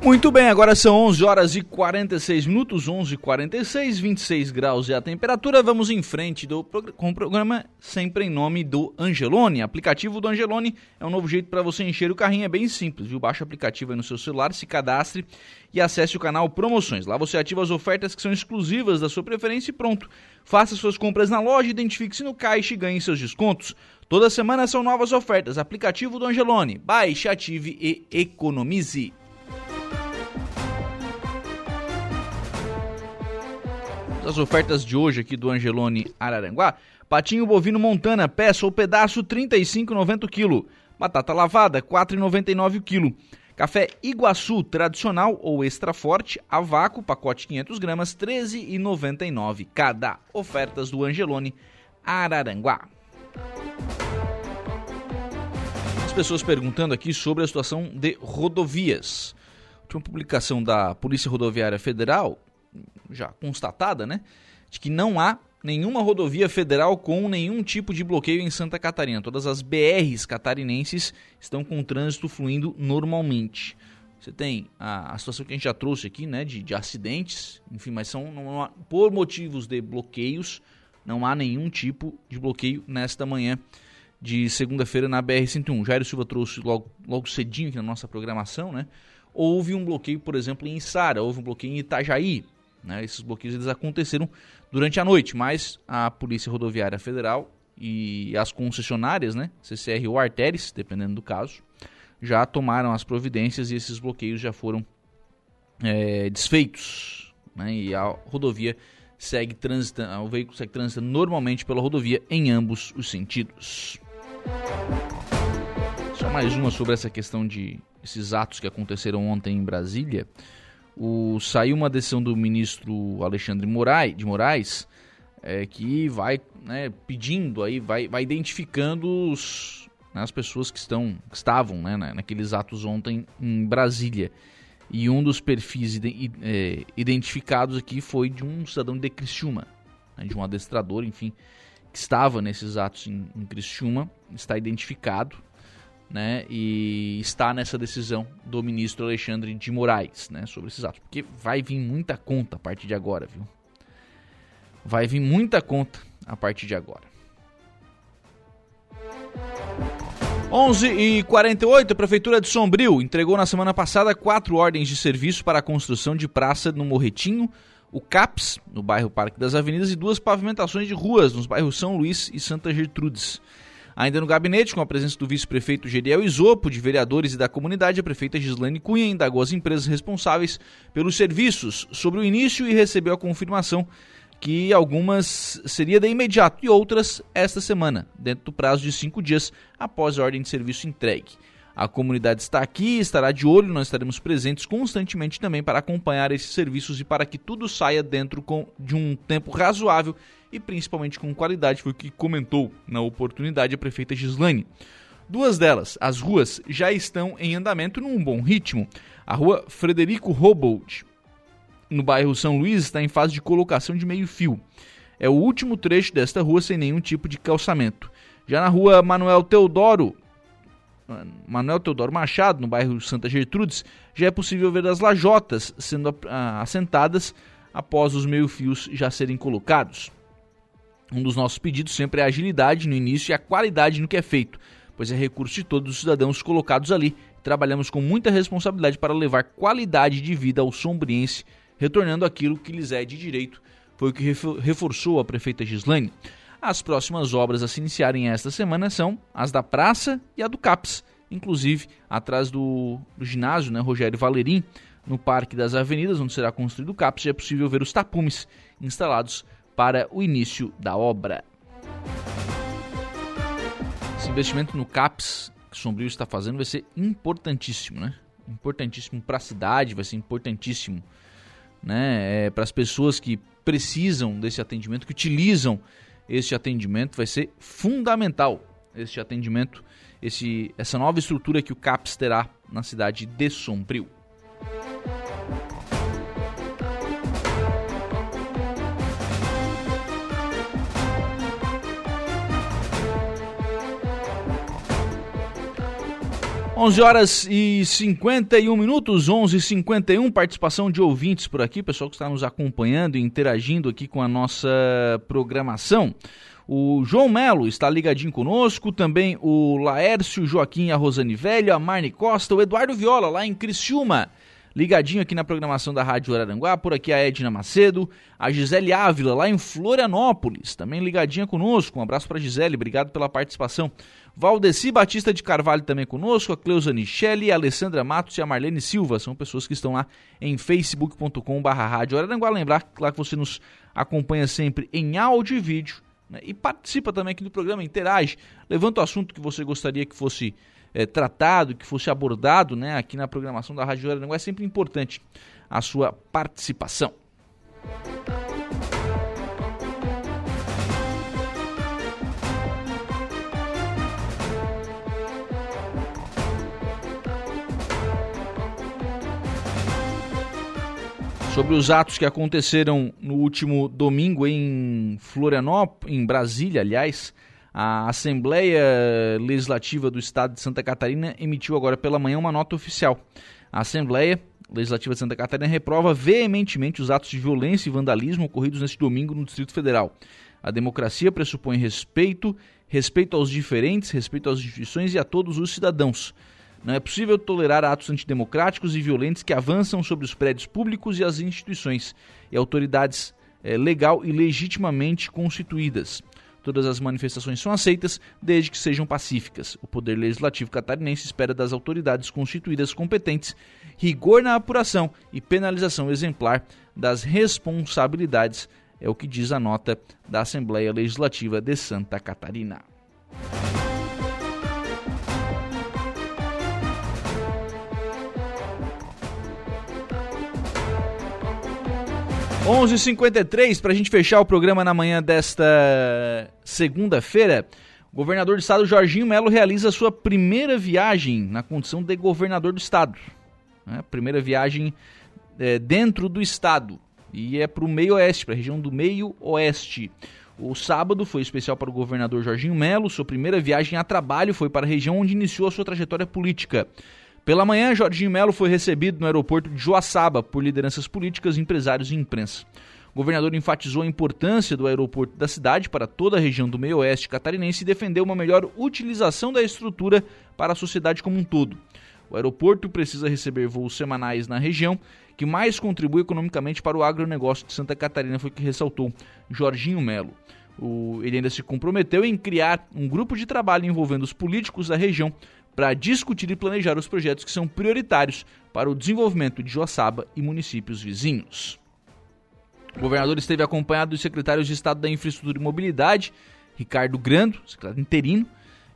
Muito bem, agora são 11 horas e 46 minutos, 11 e 46, 26 graus é a temperatura. Vamos em frente do, com o programa sempre em nome do Angelone. Aplicativo do Angelone é um novo jeito para você encher o carrinho, é bem simples, viu? Baixa o aplicativo aí no seu celular, se cadastre e acesse o canal Promoções. Lá você ativa as ofertas que são exclusivas da sua preferência e pronto. Faça suas compras na loja, identifique-se no caixa e ganhe seus descontos. Toda semana são novas ofertas. Aplicativo do Angelone. Baixe, ative e economize. As ofertas de hoje aqui do Angelone Araranguá. Patinho bovino Montana, peça ou pedaço 35,90 kg. Batata lavada 4,99 kg. Café Iguaçu tradicional ou extra forte a vácuo, pacote 500 gramas, 13,99 cada. Ofertas do Angelone Araranguá. As pessoas perguntando aqui sobre a situação de rodovias. A última publicação da Polícia Rodoviária Federal já constatada, né? De que não há nenhuma rodovia federal com nenhum tipo de bloqueio em Santa Catarina. Todas as BRs catarinenses estão com o trânsito fluindo normalmente. Você tem a, a situação que a gente já trouxe aqui, né, de, de acidentes, enfim, mas são há, por motivos de bloqueios, não há nenhum tipo de bloqueio nesta manhã de segunda-feira na BR-101. Jairo Silva trouxe logo, logo cedinho aqui na nossa programação, né? Houve um bloqueio, por exemplo, em Sara, houve um bloqueio em Itajaí, né? Esses bloqueios eles aconteceram durante a noite, mas a Polícia Rodoviária Federal e as concessionárias, né, CCR ou Arteres, dependendo do caso, já tomaram as providências e esses bloqueios já foram é, desfeitos. né? E a rodovia segue transitando, o veículo segue transitando normalmente pela rodovia em ambos os sentidos. Só mais uma sobre essa questão de esses atos que aconteceram ontem em Brasília. O, saiu uma decisão do ministro Alexandre Moraes, de Moraes é, que vai né, pedindo aí, vai, vai identificando os, né, as pessoas que estão, que estavam né, naqueles atos ontem em Brasília. E um dos perfis é, identificados aqui foi de um cidadão de Criciúma, né, de um adestrador, enfim, que estava nesses atos em, em Criciúma, está identificado, né, e está nessa decisão do ministro Alexandre de Moraes, né, sobre esses atos, porque vai vir muita conta a partir de agora, viu? Vai vir muita conta a partir de agora. 11 e 48 a Prefeitura de Sombrio entregou na semana passada quatro ordens de serviço para a construção de praça no Morretinho, o CAPS, no bairro Parque das Avenidas, e duas pavimentações de ruas nos bairros São Luís e Santa Gertrudes. Ainda no gabinete, com a presença do vice-prefeito Geriel Isopo, de vereadores e da comunidade, a prefeita Gislane Cunha indagou as empresas responsáveis pelos serviços sobre o início e recebeu a confirmação que algumas seria de imediato e outras esta semana, dentro do prazo de cinco dias após a ordem de serviço entregue. A comunidade está aqui, estará de olho, nós estaremos presentes constantemente também para acompanhar esses serviços e para que tudo saia dentro de um tempo razoável e principalmente com qualidade, foi o que comentou na oportunidade a prefeita Gislane. Duas delas, as ruas, já estão em andamento num bom ritmo. A rua Frederico Robold, no bairro São Luís, está em fase de colocação de meio-fio. É o último trecho desta rua sem nenhum tipo de calçamento. Já na rua Manuel Teodoro, Manuel Teodoro Machado, no bairro Santa Gertrudes, já é possível ver as lajotas sendo assentadas após os meio-fios já serem colocados. Um dos nossos pedidos sempre é a agilidade no início e a qualidade no que é feito, pois é recurso de todos os cidadãos colocados ali. Trabalhamos com muita responsabilidade para levar qualidade de vida ao sombriense retornando aquilo que lhes é de direito, foi o que reforçou a prefeita Gislaine. As próximas obras a se iniciarem esta semana são as da Praça e a do CAPS, inclusive atrás do, do ginásio né, Rogério Valerim, no Parque das Avenidas, onde será construído o CAPS, já é possível ver os tapumes instalados para o início da obra. Esse investimento no CAPS que o Sombrio está fazendo vai ser importantíssimo, né? Importantíssimo para a cidade, vai ser importantíssimo né, é, para as pessoas que precisam desse atendimento, que utilizam esse atendimento, vai ser fundamental este atendimento, esse, essa nova estrutura que o CAPS terá na cidade de Sombrio. 11 horas e 51 minutos, 11 e 51 participação de ouvintes por aqui, pessoal que está nos acompanhando e interagindo aqui com a nossa programação. O João Melo está ligadinho conosco, também o Laércio Joaquim, a Rosane Velho, a Marne Costa, o Eduardo Viola, lá em Criciúma, ligadinho aqui na programação da Rádio Araranguá, por aqui a Edna Macedo, a Gisele Ávila, lá em Florianópolis, também ligadinha conosco, um abraço para Gisele, obrigado pela participação. Valdeci Batista de Carvalho também conosco, a Cleusa Nichelle, a Alessandra Matos e a Marlene Silva, são pessoas que estão lá em facebook.com.br Araranguá. Lembrar lá que você nos acompanha sempre em áudio e vídeo né? e participa também aqui do programa, interage, levanta o assunto que você gostaria que fosse é, tratado, que fosse abordado né, aqui na programação da Rádio Araranguá. É sempre importante a sua participação. Sobre os atos que aconteceram no último domingo em Florianópolis, em Brasília, aliás. A Assembleia Legislativa do Estado de Santa Catarina emitiu agora pela manhã uma nota oficial. A Assembleia Legislativa de Santa Catarina reprova veementemente os atos de violência e vandalismo ocorridos neste domingo no Distrito Federal. A democracia pressupõe respeito, respeito aos diferentes, respeito às instituições e a todos os cidadãos. Não é possível tolerar atos antidemocráticos e violentos que avançam sobre os prédios públicos e as instituições e autoridades é, legal e legitimamente constituídas. Todas as manifestações são aceitas, desde que sejam pacíficas. O Poder Legislativo catarinense espera das autoridades constituídas competentes rigor na apuração e penalização exemplar das responsabilidades, é o que diz a nota da Assembleia Legislativa de Santa Catarina. 11:53 para a gente fechar o programa na manhã desta segunda-feira. O governador do estado Jorginho Melo realiza sua primeira viagem na condição de governador do estado. Né? Primeira viagem é, dentro do estado e é para o meio oeste, para a região do meio oeste. O sábado foi especial para o governador Jorginho Melo. Sua primeira viagem a trabalho foi para a região onde iniciou a sua trajetória política. Pela manhã, Jorginho Melo foi recebido no aeroporto de Joaçaba por lideranças políticas, empresários e imprensa. O governador enfatizou a importância do aeroporto da cidade para toda a região do meio-oeste catarinense e defendeu uma melhor utilização da estrutura para a sociedade como um todo. O aeroporto precisa receber voos semanais na região, que mais contribui economicamente para o agronegócio de Santa Catarina, foi o que ressaltou Jorginho Melo. O, ele ainda se comprometeu em criar um grupo de trabalho envolvendo os políticos da região para discutir e planejar os projetos que são prioritários para o desenvolvimento de Joaçaba e municípios vizinhos. O governador esteve acompanhado dos secretários de Estado da Infraestrutura e Mobilidade, Ricardo Grando, secretário interino,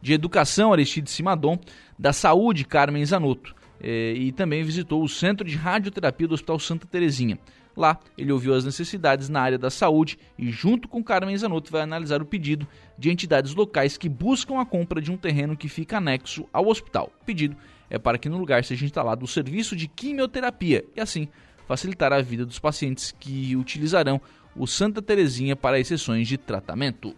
de Educação, Aristide Simadon, da Saúde, Carmen Zanotto, eh, e também visitou o Centro de Radioterapia do Hospital Santa Terezinha. Lá, ele ouviu as necessidades na área da saúde e, junto com Carmen Zanotto, vai analisar o pedido de entidades locais que buscam a compra de um terreno que fica anexo ao hospital. O pedido é para que no lugar seja instalado o serviço de quimioterapia e, assim, facilitar a vida dos pacientes que utilizarão o Santa Terezinha para as sessões de tratamento.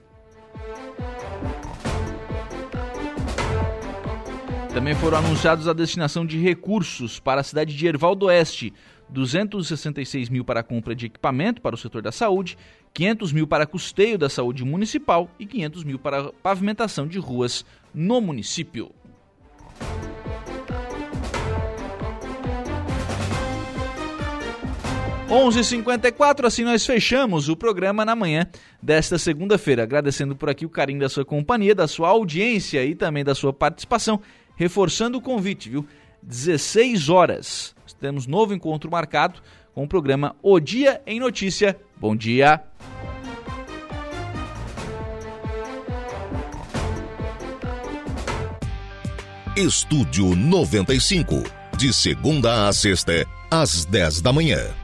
Também foram anunciados a destinação de recursos para a cidade de Erval do Oeste, 266 mil para a compra de equipamento para o setor da saúde, 500 mil para custeio da saúde municipal e 500 mil para pavimentação de ruas no município. Onze cinquenta assim nós fechamos o programa na manhã desta segunda-feira, agradecendo por aqui o carinho da sua companhia, da sua audiência e também da sua participação, reforçando o convite, viu? 16 horas temos novo encontro marcado com o programa O Dia em Notícia. Bom dia! Estúdio 95, de segunda a sexta, às 10 da manhã.